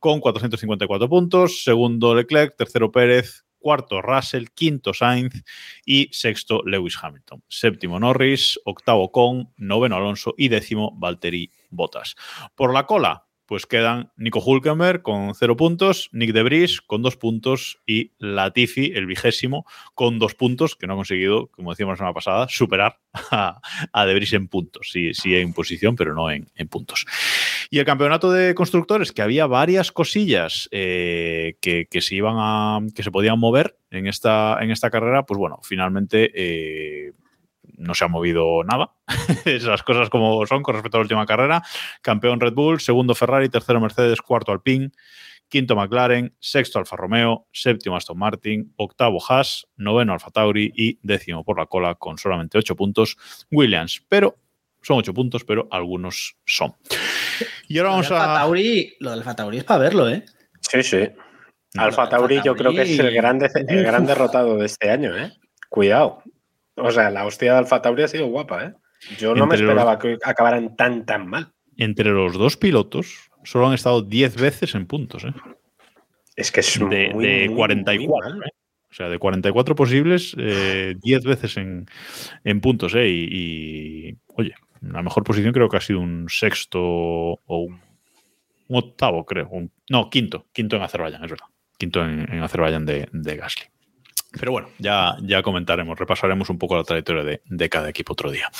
con 454 puntos, segundo Leclerc, tercero Pérez, cuarto Russell, quinto Sainz. Y sexto Lewis Hamilton. Séptimo Norris, octavo Con, noveno Alonso. Y décimo Valtteri Bottas. Por la cola, pues quedan Nico Hulkenberg con cero puntos, Nick de Vries con dos puntos y Latifi, el vigésimo, con dos puntos, que no ha conseguido, como decíamos la semana pasada, superar a, a de Vries en puntos. Sí, sí en posición, pero no en, en puntos. Y el campeonato de constructores, que había varias cosillas eh, que, que se iban a. que se podían mover en esta, en esta carrera, pues bueno, finalmente. eh, no se ha movido nada. Esas cosas como son con respecto a la última carrera. Campeón Red Bull, segundo Ferrari, tercero Mercedes, cuarto Alpine, quinto McLaren, sexto Alfa Romeo, séptimo Aston Martin, octavo Haas, noveno Alfa Tauri y décimo por la cola con solamente ocho puntos Williams. Pero son ocho puntos, pero algunos son. Y ahora vamos lo, a. Tauri, lo del Alfa Tauri es para verlo, ¿eh? Sí, sí. Alfa Alfa Tauri yo creo que es el gran, el gran derrotado de este año, ¿eh? Cuidado. O sea, la hostia de Alfa Tauri ha sido guapa, ¿eh? Yo no me los- esperaba que acabaran tan, tan mal. Entre los dos pilotos, solo han estado 10 veces en puntos, ¿eh? Es que es De, muy, de muy, 44. muy mal. ¿eh? O sea, de 44 posibles, eh, 10 veces en, en puntos, ¿eh? Y, y, oye, la mejor posición creo que ha sido un sexto o un, un octavo, creo. un- no, quinto. Quinto en Azerbaiyán, es verdad. Quinto en, en Azerbaiyán de, de Gasly. Pero bueno, ya, ya comentaremos, repasaremos un poco la trayectoria de, de cada equipo otro día.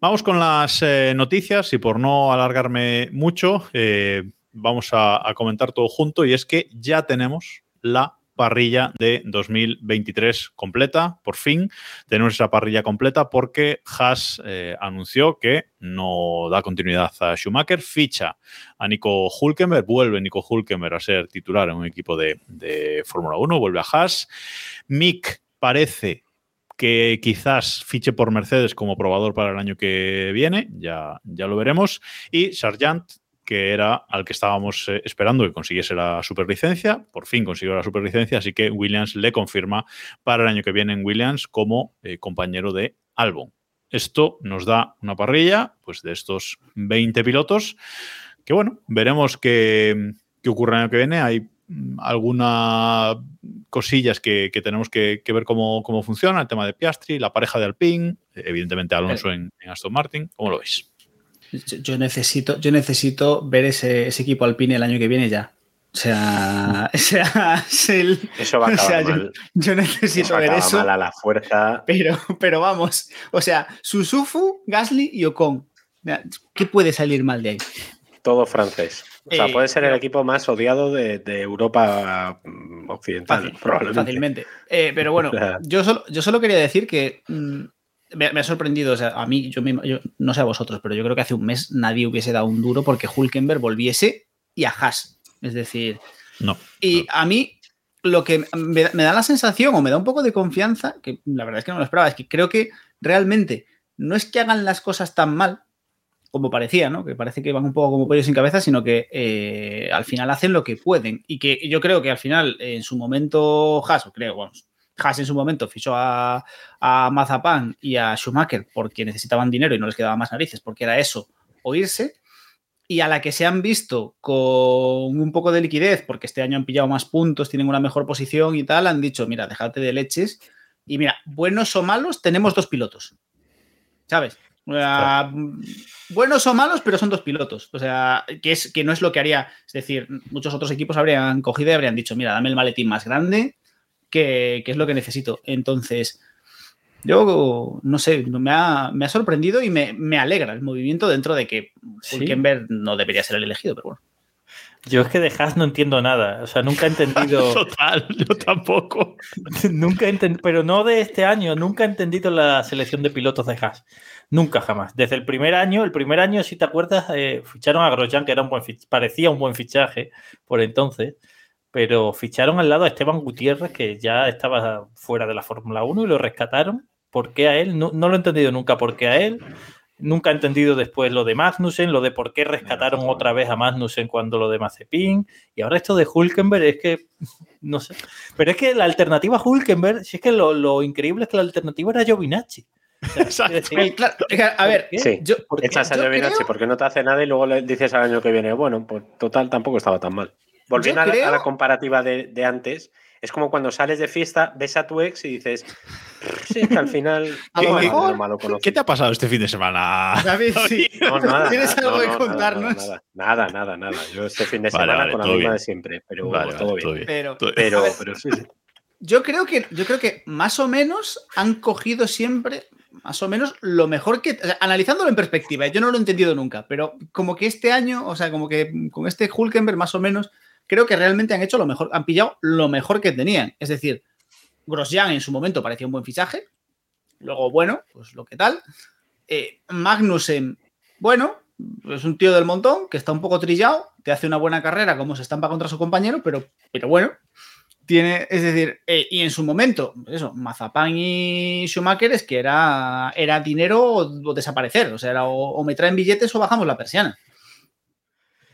Vamos con las eh, noticias y por no alargarme mucho, eh, vamos a, a comentar todo junto y es que ya tenemos la parrilla de 2023 completa. Por fin tenemos esa parrilla completa porque Haas eh, anunció que no da continuidad a Schumacher, ficha a Nico Hulkenberg, vuelve Nico Hulkenberg a ser titular en un equipo de, de Fórmula 1, vuelve a Haas. Mick parece que quizás fiche por Mercedes como probador para el año que viene, ya, ya lo veremos. Y Sargent que era al que estábamos eh, esperando que consiguiese la superlicencia. Por fin consiguió la superlicencia, así que Williams le confirma para el año que viene en Williams como eh, compañero de Albon. Esto nos da una parrilla pues, de estos 20 pilotos que, bueno, veremos qué, qué ocurre el año que viene. Hay mm, algunas cosillas que, que tenemos que, que ver cómo, cómo, funciona, el tema de Piastri, la pareja de Alpine, evidentemente Alonso en, en Aston Martin. ¿Cómo lo veis? Yo necesito, yo necesito ver ese, ese, equipo alpine el año que viene ya. O sea, o sea el, eso va a acabar o sea, mal. Yo, yo necesito eso ver eso. Mal a la fuerza. Pero, pero vamos, o sea, Susufu, Gasly y Ocon. ¿Qué puede salir mal de ahí? Todo francés. O sea, eh, puede ser el equipo más odiado de, de Europa mm, occidental, fácil, probablemente. Fácilmente. Eh, pero bueno, yo solo, yo solo quería decir que mmm, me, me, ha sorprendido, o sea, a mí, yo, yo, no sé a vosotros, pero yo creo que hace un mes nadie hubiese dado un duro porque Hulkenberg volviese y a Haas. Es decir, no. Y no. a mí lo que me, me, da la sensación o me da un poco de confianza, que la verdad es que no lo esperaba, es que creo que realmente no es que hagan las cosas tan mal como parecía, ¿no? Que parece que van un poco como pollo sin cabeza, sino que eh, al final hacen lo que pueden. Y que yo creo que al final, en su momento, Haas, o creo, vamos, Haas en su momento fichó a, a Mazapán y a Schumacher porque necesitaban dinero y no les quedaba más narices, porque era eso, o irse. Y a la que se han visto con un poco de liquidez, porque este año han pillado más puntos, tienen una mejor posición y tal, han dicho, mira, déjate de leches. Y mira, buenos o malos, tenemos dos pilotos. ¿Sabes? Buenos o malos, pero son dos pilotos. O sea, que, es, que no es lo que haría. Es decir, muchos otros equipos habrían cogido y habrían dicho, mira, dame el maletín más grande, que, que, es lo que necesito. Entonces, yo no sé, me ha, me ha sorprendido y me, me, alegra el movimiento dentro de que Hulkenberg ¿Sí? no debería ser el elegido, pero bueno. Yo es que de Haas no entiendo nada. O sea, nunca he entendido. Total, yo tampoco. nunca he entendido, pero no de este año. Nunca he entendido la selección de pilotos de Haas. Nunca, jamás. Desde el primer año, el primer año, si te acuerdas, eh, ficharon a Grosjean, que era un buen parecía un buen fichaje por entonces pero ficharon al lado a Esteban Gutiérrez, que ya estaba fuera de la Fórmula 1 y lo rescataron. ¿Por qué a él? No, no, lo he entendido nunca. ¿Por qué a él? Nunca he entendido después lo de Magnussen, lo de por qué rescataron otra vez a Magnussen cuando lo de Mazepin. Y ahora esto de Hulkenberg es que, no sé. Pero es que la alternativa a Hulkenberg, si es que lo, lo increíble es que la alternativa era Giovinacci. O sea, decir, claro, a ver, sí, yo, echas a Giovinacci creo... porque no te hace nada y luego le dices al año que viene, bueno, pues total tampoco estaba tan mal. Volviendo a la, creo... a la, comparativa de, de, antes, es como cuando sales de fiesta, ves a tu ex y dices, sí, que al final. ¿Qué, malo, malo ¿Qué te ha pasado este fin de semana? David, sí. No, nada, ¿Tienes algo no, que no, contarnos? Nada, nada, nada, nada, Yo este fin de semana vale, vale, con la misma bien. de siempre, pero vale, todo, bien. todo, bien. Pero, pero, pero sí, sí. Yo creo, que, yo creo que más o menos han cogido siempre más o menos lo mejor que. O sea, analizándolo en perspectiva, yo no lo he entendido nunca, pero como que este año, o sea, como que con este Hulkenberg más o menos creo que realmente han hecho lo mejor, han pillado lo mejor que tenían. Es decir, Grosjean en su momento parecía un buen fichaje. Luego, bueno, pues lo que tal. Eh, Magnussen, bueno, es un tío del montón que está un poco trillado, te hace una buena carrera como se estampa contra su compañero, pero, pero bueno, tiene, es decir, eh, y en su momento, eso, Mazapán y Schumacher es que era, era dinero o, o desaparecer, o sea, era o, o me traen billetes o bajamos la persiana.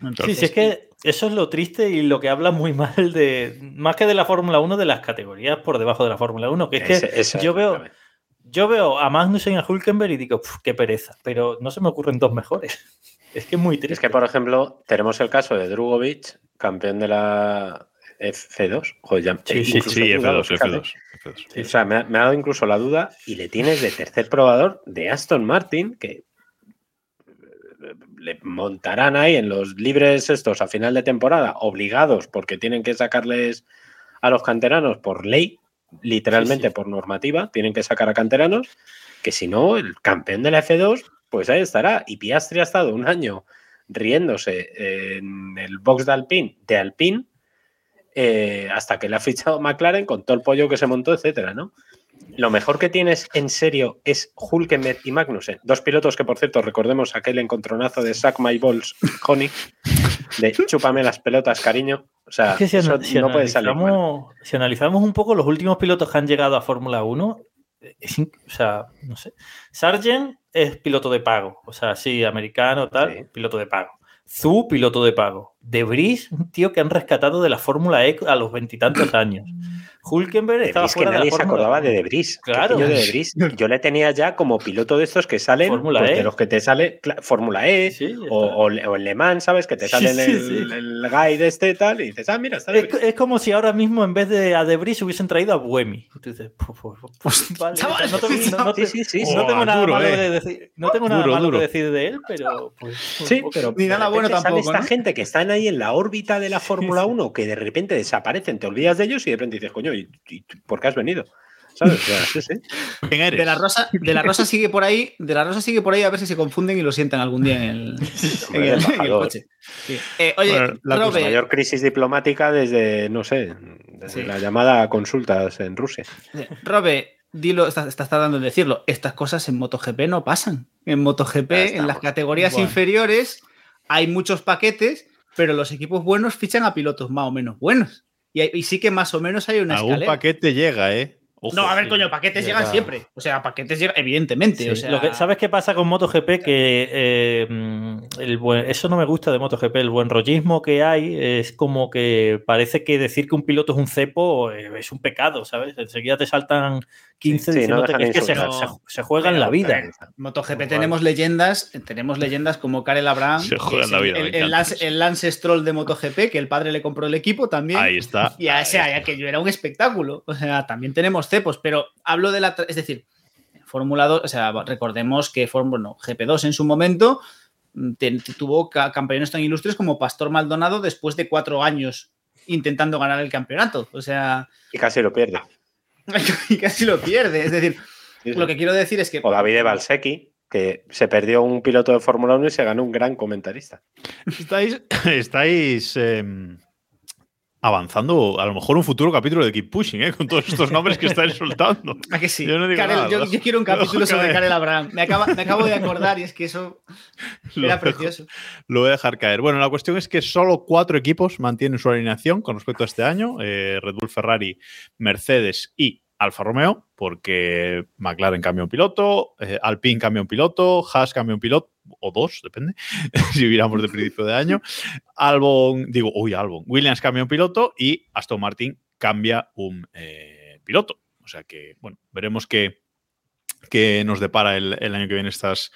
Entonces, sí, sí, es que eso es lo triste y lo que habla muy mal de, más que de la Fórmula 1, de las categorías por debajo de la Fórmula 1, que es que yo veo... Yo veo a Magnussen y a Hulkenberg y digo, qué pereza, pero no se me ocurren dos mejores. Es que es muy triste. Es que, por ejemplo, tenemos el caso de Drugovic, campeón de la F2. Joder, sí, sí, sí, F2, F2, F2. Sí, o sea, me ha, me ha, dado incluso la duda y le tienes de tercer probador de Aston Martin, que le montarán ahí en los libres estos a final de temporada, obligados porque tienen que sacarles a los canteranos por ley, literalmente sí, sí. por normativa, tienen que sacar a canteranos, que si no, el campeón de la F2 pues ahí estará. Y Piastri ha estado un año riéndose en el box de Alpine, de Alpine, eh, hasta que le ha fichado McLaren con todo el pollo que se montó, etcétera, ¿no? Lo mejor que tienes en serio es Hulkenberg y Magnussen, dos pilotos que, por cierto, recordemos aquel encontronazo de Sack My Balls, Honey, de chúpame las pelotas, cariño. O sea, Es que si, eso ana- si no puede salir mal. si analizamos un poco los últimos pilotos que han llegado a Fórmula 1, es in- o sea, no sé. Sargent es piloto de pago, o sea, sí, americano, tal, Sí. piloto de pago. Zu, piloto de pago. De Vries, un tío que han rescatado de la Fórmula E a los veintitantos años. Hulkenberg estaba que fuera de la nadie se acordaba 1. de De Vries. ¿Qué Claro. coño de De Vries? Yo le tenía ya como piloto de estos que salen Fórmula pues, E. de los que te sale Fórmula E Sí, o, o, Le- o en Le Mans, ¿sabes? Que te sale sí, el, sí. el guide este y tal y dices, ah, mira, está Es, es como si ahora mismo en vez de a Debris hubiesen traído a Buemi. Y tú dices, pues, vale, chaval, no, tengo- no- te- no nada duro, malo eh. de decir, no tengo nada Duro, malo duro. que decir de él, pero pues, Sí, pero Ni nada bueno tampoco, esta gente que están ahí en la órbita de la Fórmula 1 que de repente desaparecen, te olvidas de ellos y de repente dices, coño, ¿y, por qué has venido? ¿Sabes? O sea, sí, sí. ¿Quién eres? De la Rosa, de la Rosa sigue por ahí, de la Rosa sigue por ahí a ver si se confunden y lo sientan algún día en el, en Hombre, el- el en el embajador. coche. Sí. Eh, oye, Bueno, la Robe, mayor crisis diplomática desde, no sé, desde Sí. la llamada a consultas en Rusia. Robe, dilo, estás, estás tardando en decirlo. Estas cosas en MotoGP no pasan. En MotoGP, en las categorías Bueno. inferiores, hay muchos paquetes, pero los equipos buenos fichan a pilotos más o menos buenos. Y, y sí que más o menos hay una Algún escalera. paquete llega, ¿eh? Ojo. No, a ver, sí. coño, paquetes Llega. llegan siempre. O sea, paquetes llegan, evidentemente. Sí, o sea, lo que- ¿Sabes qué pasa con MotoGP? Que eh, mm, el buen- eso no me gusta de MotoGP. El buen rollismo que hay es como que parece que decir que un piloto es un cepo eh, es un pecado, ¿sabes? Enseguida te saltan 15 Sí, diciéndote que, es que se, se- se juega en la vida. MotoGP Igual. tenemos leyendas, tenemos leyendas como Karel Abraham, Se que en la el- vida, el, Lance, el Lance Stroll de MotoGP, que el padre le compró el equipo también. Ahí está. Y a ahí ese está. aquello era un espectáculo. O sea, también tenemos cepos, pero hablo de la. Es decir, Fórmula 2, o sea, recordemos que Fórmula no, GP2 en su momento mm, te- tuvo ca- campeones tan ilustres como Pastor Maldonado después de cuatro años intentando ganar el campeonato. O sea, Y casi lo pierde. y casi lo pierde. Es decir, lo que quiero decir es que. O David Balsecchi, que se perdió un piloto de Fórmula 1 y se ganó un gran comentarista. Estáis, estáis em, avanzando a lo mejor un futuro capítulo de Keep Pushing, ¿eh? Con todos estos nombres que estáis soltando. ¿A que sí? Yo no digo Karel, nada, yo, quiero un capítulo sobre. Karel Abraham. Me, acaba- me acabo de acordar y es que eso Lo era dejo- precioso. Lo voy a dejar caer. Bueno, la cuestión es que solo cuatro equipos mantienen su alineación con respecto a este año: eh, Red Bull, Ferrari, Mercedes y Alfa Romeo, porque McLaren cambia un piloto, eh, Alpine cambia un piloto, Haas cambia un piloto, o dos, depende, si viéramos de principio de año. Albon, digo, uy, Albon, Williams cambia un piloto y Aston Martin cambia un eh, piloto. O sea que, bueno, veremos qué, qué nos depara el, el año que viene estas,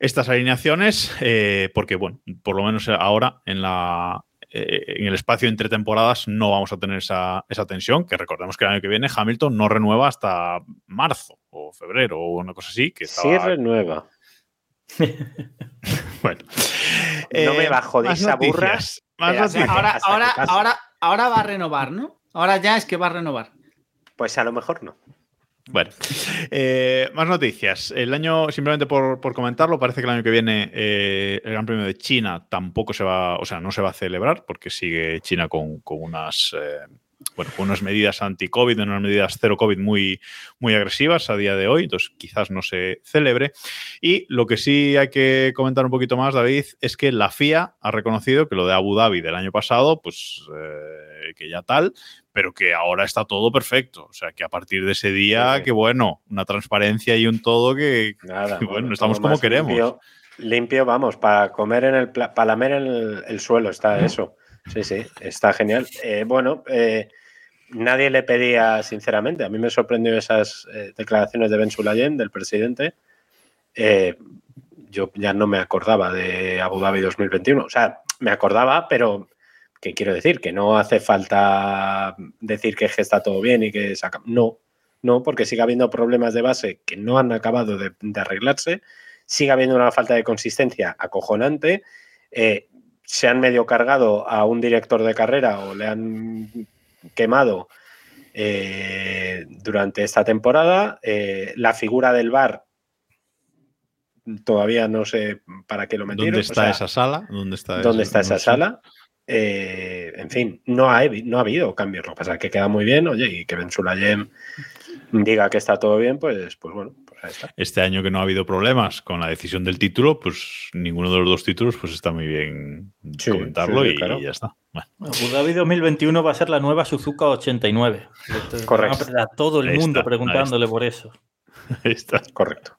estas alineaciones, eh, porque, bueno, por lo menos ahora en la. eh, en el espacio entre temporadas no vamos a tener esa, esa tensión, que recordemos que el año que viene Hamilton no renueva hasta marzo o febrero o una cosa así. Que Sí renueva. bueno. No me Eh, bajo de más esa burra. Ahora, ahora, ahora, ahora va a renovar, ¿no? Ahora ya es que va a renovar. Pues a lo mejor no. Bueno, eh, más noticias. El año, simplemente por, por comentarlo, parece que el año que viene eh, el Gran Premio de China tampoco se va, o sea, no se va a celebrar porque sigue China con, con unas, eh, bueno, unas medidas anti-COVID, unas medidas cero COVID muy, muy agresivas a día de hoy, entonces quizás no se celebre. Y lo que sí hay que comentar un poquito más, David, es que la FIA ha reconocido que lo de Abu Dhabi del año pasado, pues eh, que ya tal, pero que ahora está todo perfecto. O sea, que a partir de ese día, Sí, que bueno, una transparencia y un todo que, Nada. que, bueno, estamos como queremos. Limpio, limpio, vamos, para comer en el para lamer en el, el suelo está eso. Sí, sí, está genial. Eh, bueno, eh, nadie le pedía, sinceramente, a mí me sorprendió esas eh, declaraciones de Ben Sulayem, del presidente. Eh, yo ya no me acordaba de Abu Dhabi 2021. O sea, me acordaba, pero ¿qué quiero decir? Que no hace falta decir que está todo bien y que saca. No, no, porque sigue habiendo problemas de base que no han acabado de, de arreglarse, sigue habiendo una falta de consistencia acojonante. eh, se han medio cargado a un director de carrera o le han quemado eh, durante esta temporada. eh, la figura del VAR todavía no sé para qué lo metieron. ¿Dónde o está sea, esa sala? ¿Dónde está, ¿Dónde esa- está esa no sala? Eh, en fin, no ha, no ha habido cambios. Lo que pasa es que queda muy bien, oye, y que Ben Sulayem diga que está todo bien, pues, pues bueno. Este año que no ha habido problemas con la decisión del título, pues ninguno de los dos títulos, pues está muy bien Sí, comentarlo sí, y, claro. ya está. Bueno, Abu Dhabi 2021 va a ser la nueva Suzuka 89. Entonces, Correcto. van A todo el Ahí mundo está, preguntándole por eso. ahí está. Correcto.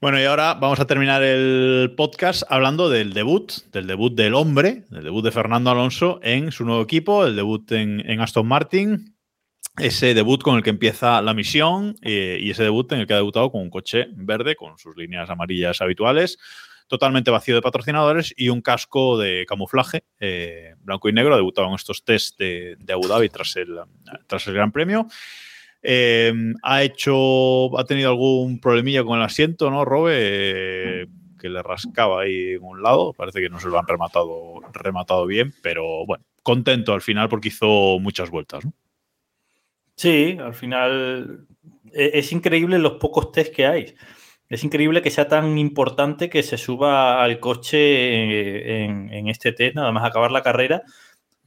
Bueno, y ahora vamos a terminar el podcast hablando del debut, del debut del hombre, del debut de Fernando Alonso en su nuevo equipo, el debut en, en Aston Martin, ese debut con el que empieza la misión eh, y ese debut en el que ha debutado con un coche verde, con sus líneas amarillas habituales, totalmente vacío de patrocinadores y un casco de camuflaje eh, blanco y negro. Ha debutado en estos test de, de Abu Dhabi tras el, tras el Gran Premio. Eh, ha hecho, ha tenido algún problemilla con el asiento, ¿no, Robe? Eh, que le rascaba ahí en un lado. Parece que no se lo han rematado, rematado bien, pero bueno, contento al final porque hizo muchas vueltas. ¿no? Sí, al final e- es increíble los pocos test que hay. Es increíble que sea tan importante que se suba al coche eh, en, en este test, nada más acabar la carrera.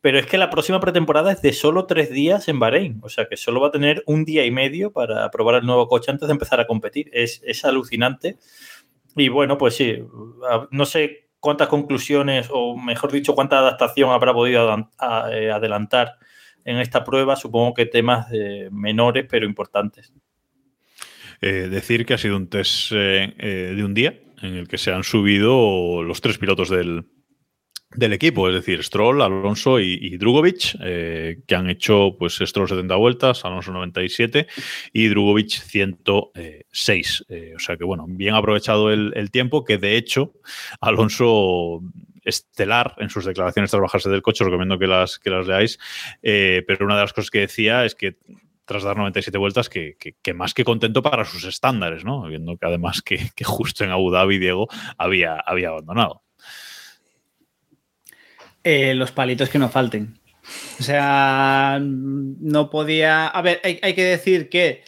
Pero es que la próxima pretemporada es de solo tres días en Bahrein. O sea que solo va a tener un día y medio para probar el nuevo coche antes de empezar a competir. Es, es alucinante. Y bueno, pues sí, no sé cuántas conclusiones, o mejor dicho, cuánta adaptación habrá podido eh, adelantar en esta prueba. Supongo que temas menores, pero importantes. Eh, decir que ha sido un test eh, eh, de un día en el que se han subido los tres pilotos del, del equipo, es decir, Stroll, Alonso y, y Drugovic, que han hecho pues Stroll 70 vueltas, Alonso 97 y Drugovic 106. Eh, o sea que bueno, bien aprovechado el tiempo, que de hecho Alonso estelar en sus declaraciones tras bajarse del coche, recomiendo que las, que las leáis, eh, pero una de las cosas que decía es que tras dar 97 vueltas, que, que- más que contento para sus estándares, ¿no? Viendo que además que, que justo en Abu Dhabi Diego había, había abandonado. Eh, los palitos que no falten. O sea, no podía. A ver, hay, hay que decir que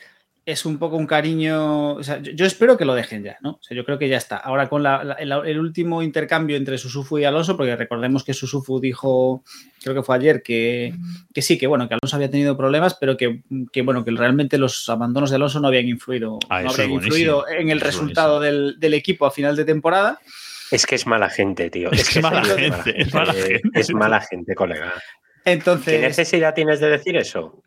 es un poco un cariño. O sea, yo, yo espero que lo dejen ya, ¿no? O sea, yo creo que ya está. Ahora con la- la- el, el último intercambio entre Susufu y Alonso, porque recordemos que Susufu dijo, creo que fue ayer, que, que sí, que bueno, que Alonso había tenido problemas, pero que, que, bueno, que realmente los abandonos de Alonso no habían influido, Ah, no es influido en el es resultado del, del equipo a final de temporada. Es que es mala gente, tío. Es que es mala gente, es mala Eh, gente. Es mala gente, colega. Entonces, ¿Qué necesidad tienes de decir eso?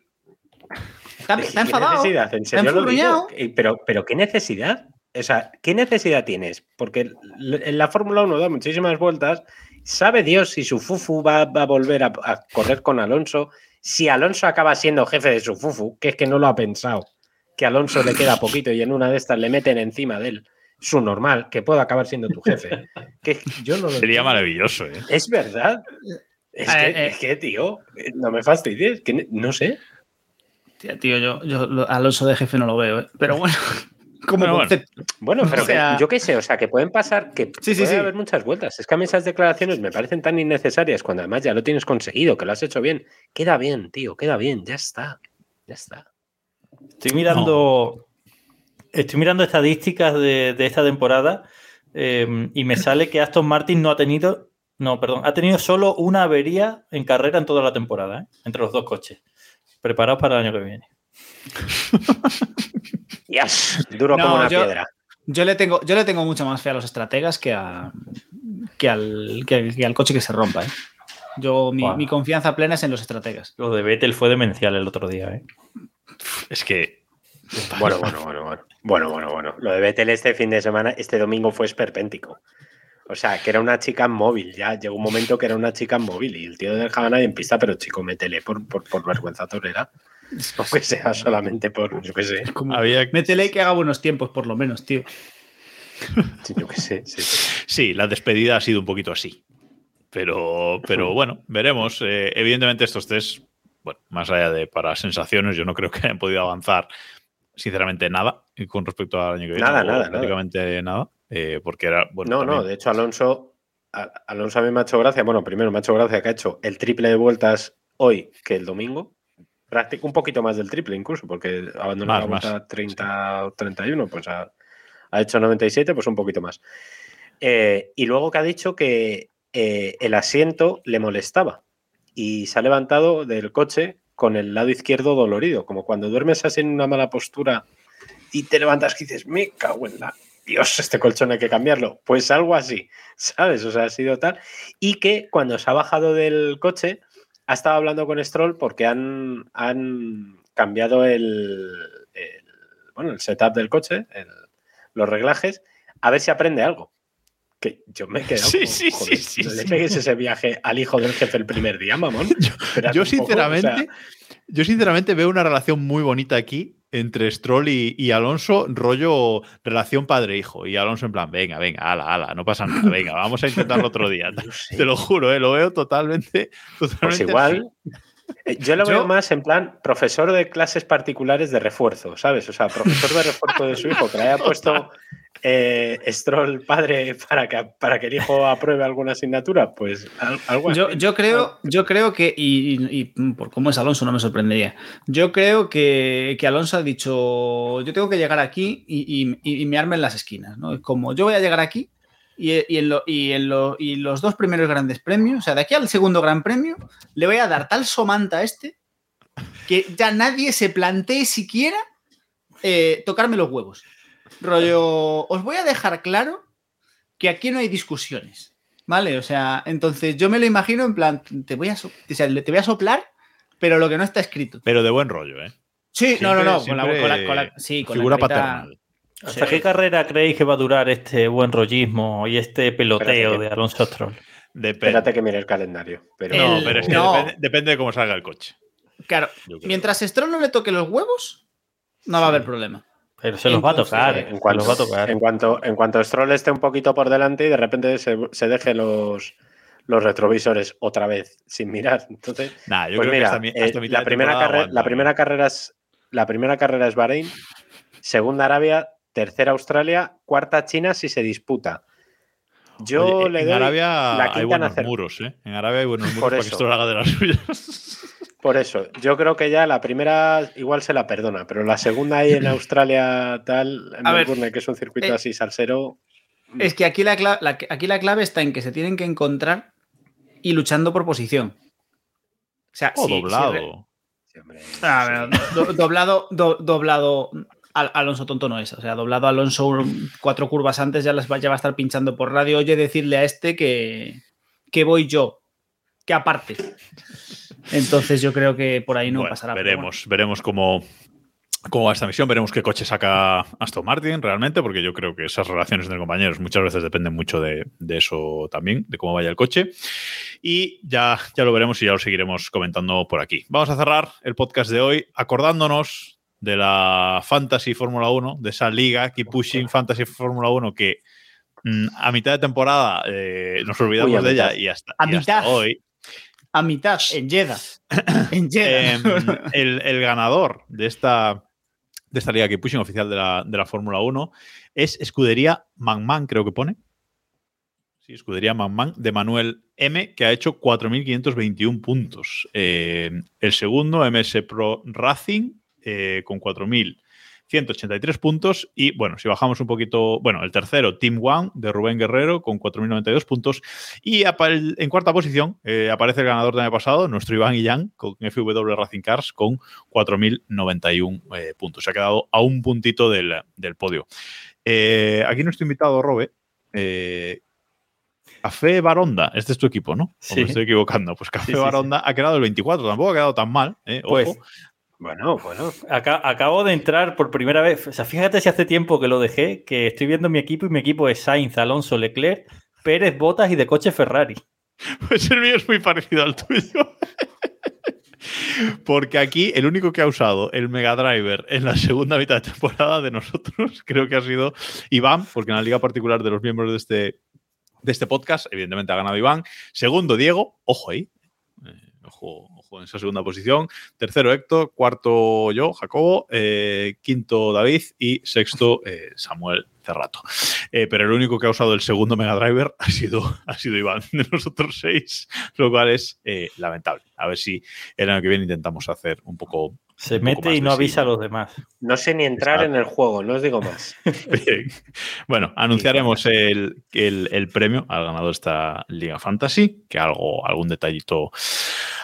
Está, ¿Qué está enfadado. necesidad? ¿En serio lo enfurruñado. digo? Eh, Pero, pero ¿qué necesidad? O sea, ¿qué necesidad tienes? Porque en la Fórmula 1 da muchísimas vueltas. Sabe Dios si su Fufu va, va a volver a, a correr con Alonso. Si Alonso acaba siendo jefe de su Fufu, que es que no lo ha pensado. Que a Alonso le queda poquito y en una de estas le meten encima de él. Su normal, que pueda acabar siendo tu jefe. Que yo no lo Sería entiendo. maravilloso, ¿eh? Es verdad. Es que, Eh, es que, tío, no me fastidies. Que no sé. Tío, yo, yo lo- Alonso de jefe no lo veo, ¿eh? pero bueno, como Pero bueno. Bueno, pero O sea- que, yo qué sé, o sea, que pueden pasar, que Sí, sí, puede sí. haber muchas vueltas. Es que a mí esas declaraciones me parecen tan innecesarias cuando además ya lo tienes conseguido, que lo has hecho bien. Queda bien, tío, queda bien, ya está. Ya está. Estoy mirando, estoy mirando estadísticas de, de esta temporada eh, y me sale que Aston Martin no ha tenido, no, perdón, ha tenido solo una avería en carrera en toda la temporada, ¿eh? entre los dos coches. Preparados para el año que viene. Yes, duro No, como una yo- piedra. Yo le tengo, yo le tengo mucha más fe a los estrategas que, a, que, al, que, que al coche que se rompa. ¿eh? Yo, mi confianza plena es en los estrategas. Lo de Vettel fue demencial el otro día. ¿eh? Es que Bueno, bueno, bueno, bueno. Bueno, bueno, bueno. Lo de Vettel este fin de semana, este domingo fue esperpéntico. O sea, que era una chica móvil, ya llegó un momento que era una chica móvil y el tío no dejaba a nadie en pista, pero chico, métele por, por, por vergüenza torera. Aunque sea solamente por, yo qué sé, había. Métele que haga buenos tiempos, por lo menos, tío. yo qué sé. sí, sí. Sí, la despedida ha sido un poquito así. Pero, pero bueno, veremos. Eh, evidentemente, estos test, bueno, más allá de para sensaciones, yo no creo que hayan podido avanzar, sinceramente, nada con respecto al año que viene. Nada, o nada, nada. Prácticamente nada. Eh, porque era. Bueno, No, no, de hecho Alonso, a- Alonso a mí me ha hecho gracia, bueno, primero me ha hecho gracia que ha hecho el triple de vueltas hoy que el domingo, un poquito más del triple incluso, porque abandonó Más, la vuelta más, 30 o 31, pues ha, ha Ha hecho 97, pues un poquito más. Eh, y luego que ha dicho que eh, el asiento le molestaba y se ha levantado del coche con el lado izquierdo dolorido, como cuando duermes así en una mala postura y te levantas y dices, me cago en la... Dios, este colchón hay que cambiarlo. Pues algo así, ¿sabes? O sea, ha sido tal. Y que cuando se ha bajado del coche, ha estado hablando con Stroll porque han, han cambiado el, el, bueno, el setup del coche, el- los reglajes, a ver si aprende algo. Que yo me he quedado. Sí, sí, joder, sí, no le pegues ese viaje al hijo del jefe el primer día, mamón. Yo un poco, o sinceramente, sea, yo sinceramente veo una relación muy bonita aquí entre Stroll y, y Alonso, rollo relación padre-hijo. Y Alonso en plan, venga, venga, ala, ala, no pasa nada, venga, vamos a intentarlo otro día. Te lo juro, eh, lo veo totalmente, Pues igual. eh, Yo lo Yo- veo más en plan profesor de clases particulares de refuerzo, ¿sabes? O sea, profesor de refuerzo de su hijo, que le haya puesto eh, Stroll padre para que, para que el hijo apruebe alguna asignatura, pues al- algo así. Yo, yo creo, yo creo que, y, y- y por cómo es Alonso, no me sorprendería. Yo creo que, que Alonso ha dicho: Yo tengo que llegar aquí y, y, y mearme en las esquinas. ¿no? Es como yo voy a llegar aquí y, y en lo- y en lo- y los dos primeros grandes premios, o sea, de aquí al segundo gran premio, le voy a dar tal somanta a este que ya nadie se plantee siquiera eh, tocarme los huevos. Rollo, os voy a dejar claro que aquí no hay discusiones. ¿Vale? O sea, entonces yo me lo imagino en plan, te voy a, so- o sea, le- te voy a soplar, pero lo que no está escrito. Pero de buen rollo, ¿eh? Sí, no, no, no, con la, Siempre con la- con la- sí, con la figura carita- paternal. ¿Hasta qué carrera creéis que va a durar este buen rollismo y este peloteo que- de Alonso Stroll? Depende. Espérate que mire el calendario. Pero No, El- pero es que no. depende, depende de cómo salga el coche. Claro, mientras Stroll no le toque los huevos, no va a haber problema. Pero se los va a tocar, en, cuanto, los va a tocar. en, cuanto, en cuanto Stroll esté un poquito por delante y de repente se, se deje los, los retrovisores otra vez sin mirar. Entonces, Nah, yo pues creo mira, que hasta, eh, la, primera carrera, aguanta, la, primera carrera es, la primera carrera es Bahrein, segunda Arabia, tercera Australia, cuarta China si se disputa. Yo Oye, le en doy Arabia la hay buenos muros, ¿eh? En Arabia hay buenos muros Por para que eso. esto lo haga de las suyas. Por eso, yo creo que ya la primera igual se la perdona, pero la segunda ahí en Australia, tal, en A ver, Melbourne, que es un circuito eh, así salsero. Es que aquí la, cla- la- aquí la clave está en que se tienen que encontrar y luchando por posición. O sea, doblado. sí, hombre, A ver, do- doblado, do- doblado Al- Alonso tonto no es. O sea, doblado Alonso cuatro curvas antes ya, las va, ya va a estar pinchando por radio. Oye, decirle a este que, que voy yo, que aparte. Entonces yo creo que por ahí no Bueno, pasará. Veremos, veremos cómo, cómo va esta misión, veremos qué coche saca Aston Martin realmente, porque yo creo que esas relaciones entre compañeros muchas veces dependen mucho de, de eso también, de cómo vaya el coche. Y ya, ya lo veremos y ya lo seguiremos comentando por aquí. Vamos a cerrar el podcast de hoy acordándonos de la Fantasy Fórmula 1, de esa liga Keep Pushing Fantasy Fórmula 1 que mm, a mitad de temporada eh, nos olvidamos Uy, de ella y hasta, A y hasta hoy. A mitad, en Jeddah. En Jeddah. Em, el, el ganador de esta, de esta liga que pushing oficial de la, de la Fórmula 1 es Escudería ManMan, creo que pone. Sí, Escudería ManMan de Manuel M, que ha hecho 4.521 puntos. Eh, el segundo, MS Pro Racing, eh, con 4.183 puntos. Y bueno, si bajamos un poquito, bueno, el tercero, Team One de Rubén Guerrero, con 4.092 puntos. Y en cuarta posición eh, aparece el ganador del año pasado, nuestro Iván Illán, con FW Racing Cars, con 4.091 eh, puntos. Se ha quedado a un puntito del, del podio. Eh, aquí nuestro invitado, Robe. Café Baronda, este es tu equipo, ¿no? ¿O Sí. me estoy equivocando. Pues Café Sí, sí, sí. Baronda ha quedado el 24, tampoco ha quedado tan mal. eh, ojo. Pues Bueno, bueno. Aca- acabo de entrar por primera vez. O sea, fíjate si hace tiempo que lo dejé, que estoy viendo mi equipo y mi equipo es Sainz, Alonso, Leclerc, Pérez, Botas y de coche Ferrari. Pues el mío es muy parecido al tuyo. Porque aquí el único que ha usado el Mega Driver en la segunda mitad de temporada de nosotros creo que ha sido Iván, porque en la liga particular de los miembros de este, de este podcast, evidentemente ha ganado Iván. Segundo, Diego, ojo ahí. eh, ojo, ojo en esa segunda posición. Tercero, Héctor. Cuarto, yo, Jacobo. eh, quinto, David. Y sexto, eh, Samuel hace rato. Eh, pero el único que ha usado el segundo Mega Driver ha sido, ha sido Iván de los otros seis, lo cual es lamentable. A ver si el año que viene intentamos hacer un poco. Se mete y no avisa a los demás. No sé ni entrar Exacto. en el juego, no os digo más. Bien. Bueno, anunciaremos el, el- el premio al ganador de esta Liga Fantasy, que algo, algún detallito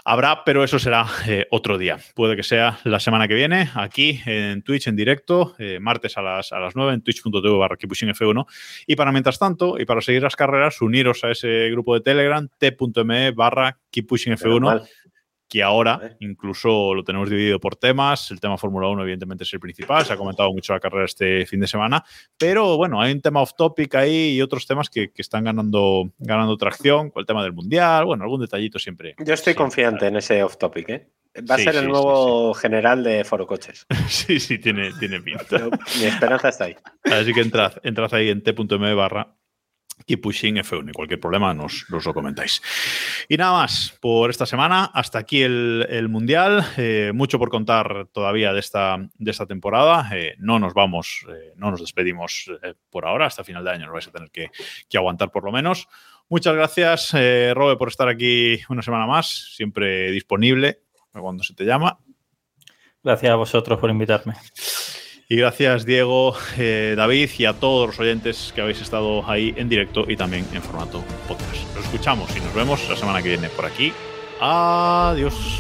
habrá, pero eso será eh, otro día. Puede que sea la semana que viene, aquí en Twitch en directo, eh, martes a las, a las 9 en twitch.tv barra F1. Y para mientras tanto, y para seguir las carreras, uniros a ese grupo de Telegram, t.me barra F1 Normal. Que ahora incluso lo tenemos dividido por temas. El tema Fórmula 1, evidentemente, es el principal. Se ha comentado mucho la carrera este fin de semana. Pero bueno, hay un tema off topic ahí y otros temas que, que están ganando, ganando tracción, con el tema del mundial. Bueno, algún detallito siempre. Yo estoy confiante en ese off topic, ¿eh? Va a ser sí, el nuevo general de Foro Coches. Sí, sí, tiene, tiene pinta. Mi esperanza está ahí. Así que entrad, entrad ahí en t.me barra Keep Pushing F1 y cualquier problema nos, nos lo comentáis. Y nada más por esta semana. Hasta aquí el, el Mundial. Eh, mucho por contar todavía de esta, de esta temporada. Eh, no nos vamos, eh, no nos despedimos por ahora. Hasta final de año nos vais a tener que, que aguantar por lo menos. Muchas gracias, Robe, por estar aquí una semana más. Siempre disponible cuando se te llama. Gracias a vosotros por invitarme. Y gracias, Diego, eh, David y a todos los oyentes que habéis estado ahí en directo y también en formato podcast. Nos escuchamos y nos vemos la semana que viene por aquí. Adiós.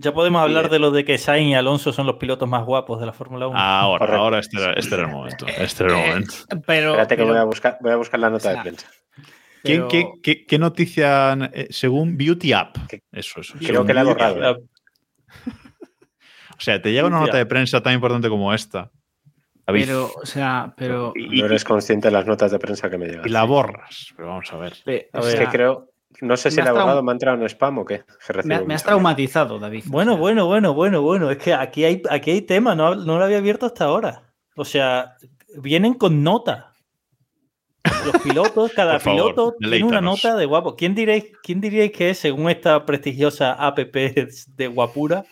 Ya podemos hablar de lo de que Sainz y Alonso son los pilotos más guapos de la Fórmula 1. Ahora, Correcto. ahora este era, este era el momento. Este era el Eh, momento. Pero, Espérate que pero- voy a buscar, voy a buscar la nota o de prensa. ¿Quién- pero- qué, qué- qué noticia eh, según Beauty App? Que- Eso, eso. Creo que la he borrado. O sea, te llega una nota de prensa tan importante como esta. David, pero, o sea, pero. y, No eres consciente de las notas de prensa que me llegan. y la borras. Pero vamos a ver. pe- o Es que creo, no sé si traum- borrado, me ha entrado en spam o qué. Me, ha- me has traumatizado, David. Bueno, bueno, bueno, bueno, bueno. Es que aquí hay, aquí hay tema, no, no lo había abierto hasta ahora. O sea, vienen con nota. Los pilotos, cada favor, piloto tiene una nota de guapo. ¿Quién diréis, ¿Quién diríais que es, según esta prestigiosa app de guapura,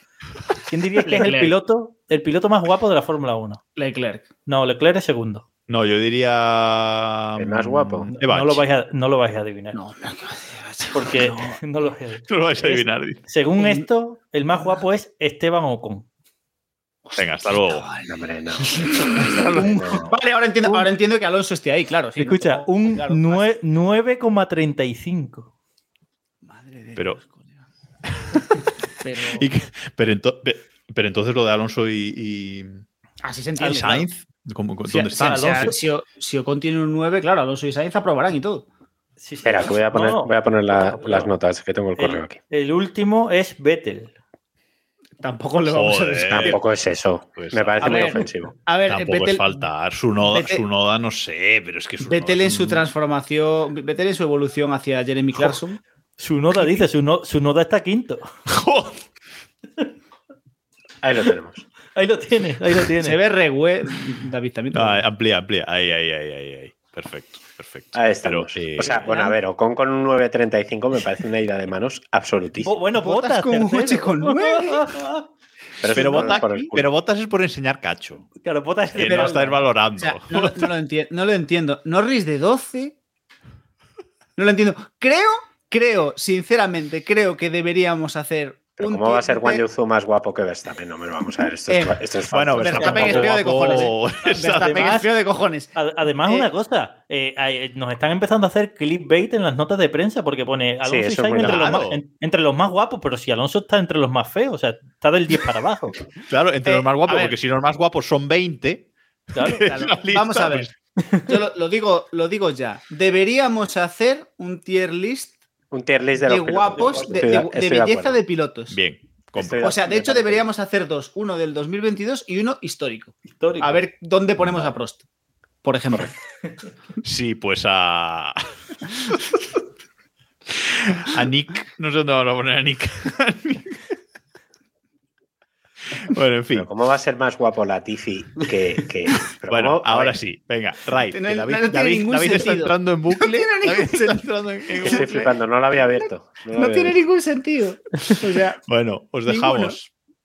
quién diríais que es el piloto, el piloto más guapo de la Fórmula 1? Leclerc. No, Leclerc es segundo. No, yo diría. ¿El más guapo? mm, No lo vais a, no lo vais a adivinar. No, no, Porque no. no lo vais a adivinar. No lo vais a adivinar. Según esto, el más guapo es Esteban Ocon. Venga, hasta luego. No, hombre, no. Vale, ahora entiendo, ahora entiendo que Alonso esté ahí, claro. sí, Escucha, no, un claro, nue- 9,35. Madre de Pero- Dios. Pero Y que- pero, ento- pe- pero entonces lo de Alonso y, y- así se y entiende. Sainz, ¿cómo- cómo- Si- ¿dónde están? si- Alonso? Si, si Ocon tiene un 9, claro, Alonso y Sainz aprobarán y todo. Sí, sí. Espera, que voy a poner, No, no. voy a poner la- No, no. las notas, que tengo el correo El, aquí. el último es Vettel. Tampoco le vamos Joder. a decir. Tampoco es eso. Pues, me parece a muy ver, ofensivo. A ver, Tampoco Vettel, es faltar. Su noda, su noda, no sé, pero es que su Vettel noda en su un- transformación, Vettel en su evolución hacia Jeremy Clarkson. Su noda dice, su, no- su noda está quinto. Ahí lo tenemos. Ahí lo tienes, ahí lo tienes. Se ve re güey, David también. te lo Ah, amplía, amplía. Ahí, ahí, ahí, ahí, ahí. Perfecto, perfecto. Ahí Pero, eh, o sea, bueno, a ver, Ocon con un 9.35 me parece una ida de manos absolutísima. Bueno, Botas botas. con un tercero. 8,9. Pero, pero, eso no Botas, pero Botas es por enseñar cacho. Claro, botas Que pero- no estáis valorando. O sea, no, lo- no lo enti- no lo entiendo. Norris de 12. No lo entiendo. Creo, creo, sinceramente, creo que deberíamos hacer. Pero ¿Cómo va a ser Juan Yuzu más guapo que Verstappen? No me lo vamos a ver. Esto es, Eh, esto es Bueno, falso. Verstappen Verstappen es feo de cojones. Verstappen Además- es feo de cojones. Ad- Además, Eh, una cosa, eh, nos están empezando a hacer clickbait en las notas de prensa porque pone Alonso y eso es Sainz entre, los más, en- entre los más guapos, pero si Alonso está entre los más feos, o sea, está del 10 para abajo. Claro, entre Eh, los más guapos, porque si los más guapos son 20. Claro. Claro, lista, Vamos a ver. pues, Yo lo, lo digo, lo digo ya. Deberíamos hacer un tier list Un tier list de, de los guapos, de, de- de- de estoy de belleza de pilotos. Bien. compro. O sea, de hecho deberíamos hacer dos, uno del 2022 y uno histórico. Histórico. A ver dónde ponemos a Prost, por ejemplo. Sí, pues a. a Nick. No sé dónde vamos a poner a Nick. bueno, en fin. Pero ¿Cómo va a ser más guapo Latifi que. que Bueno, ahora sí. Venga, Ray. No- que no David, tiene David- ningún David está sentido. entrando en bucle. tiene ningún David está sentido. entrando en- en Estoy flipando, no lo había abierto. lo No había tiene abierto. ningún sentido. O sea, Bueno, os Ninguno. dejamos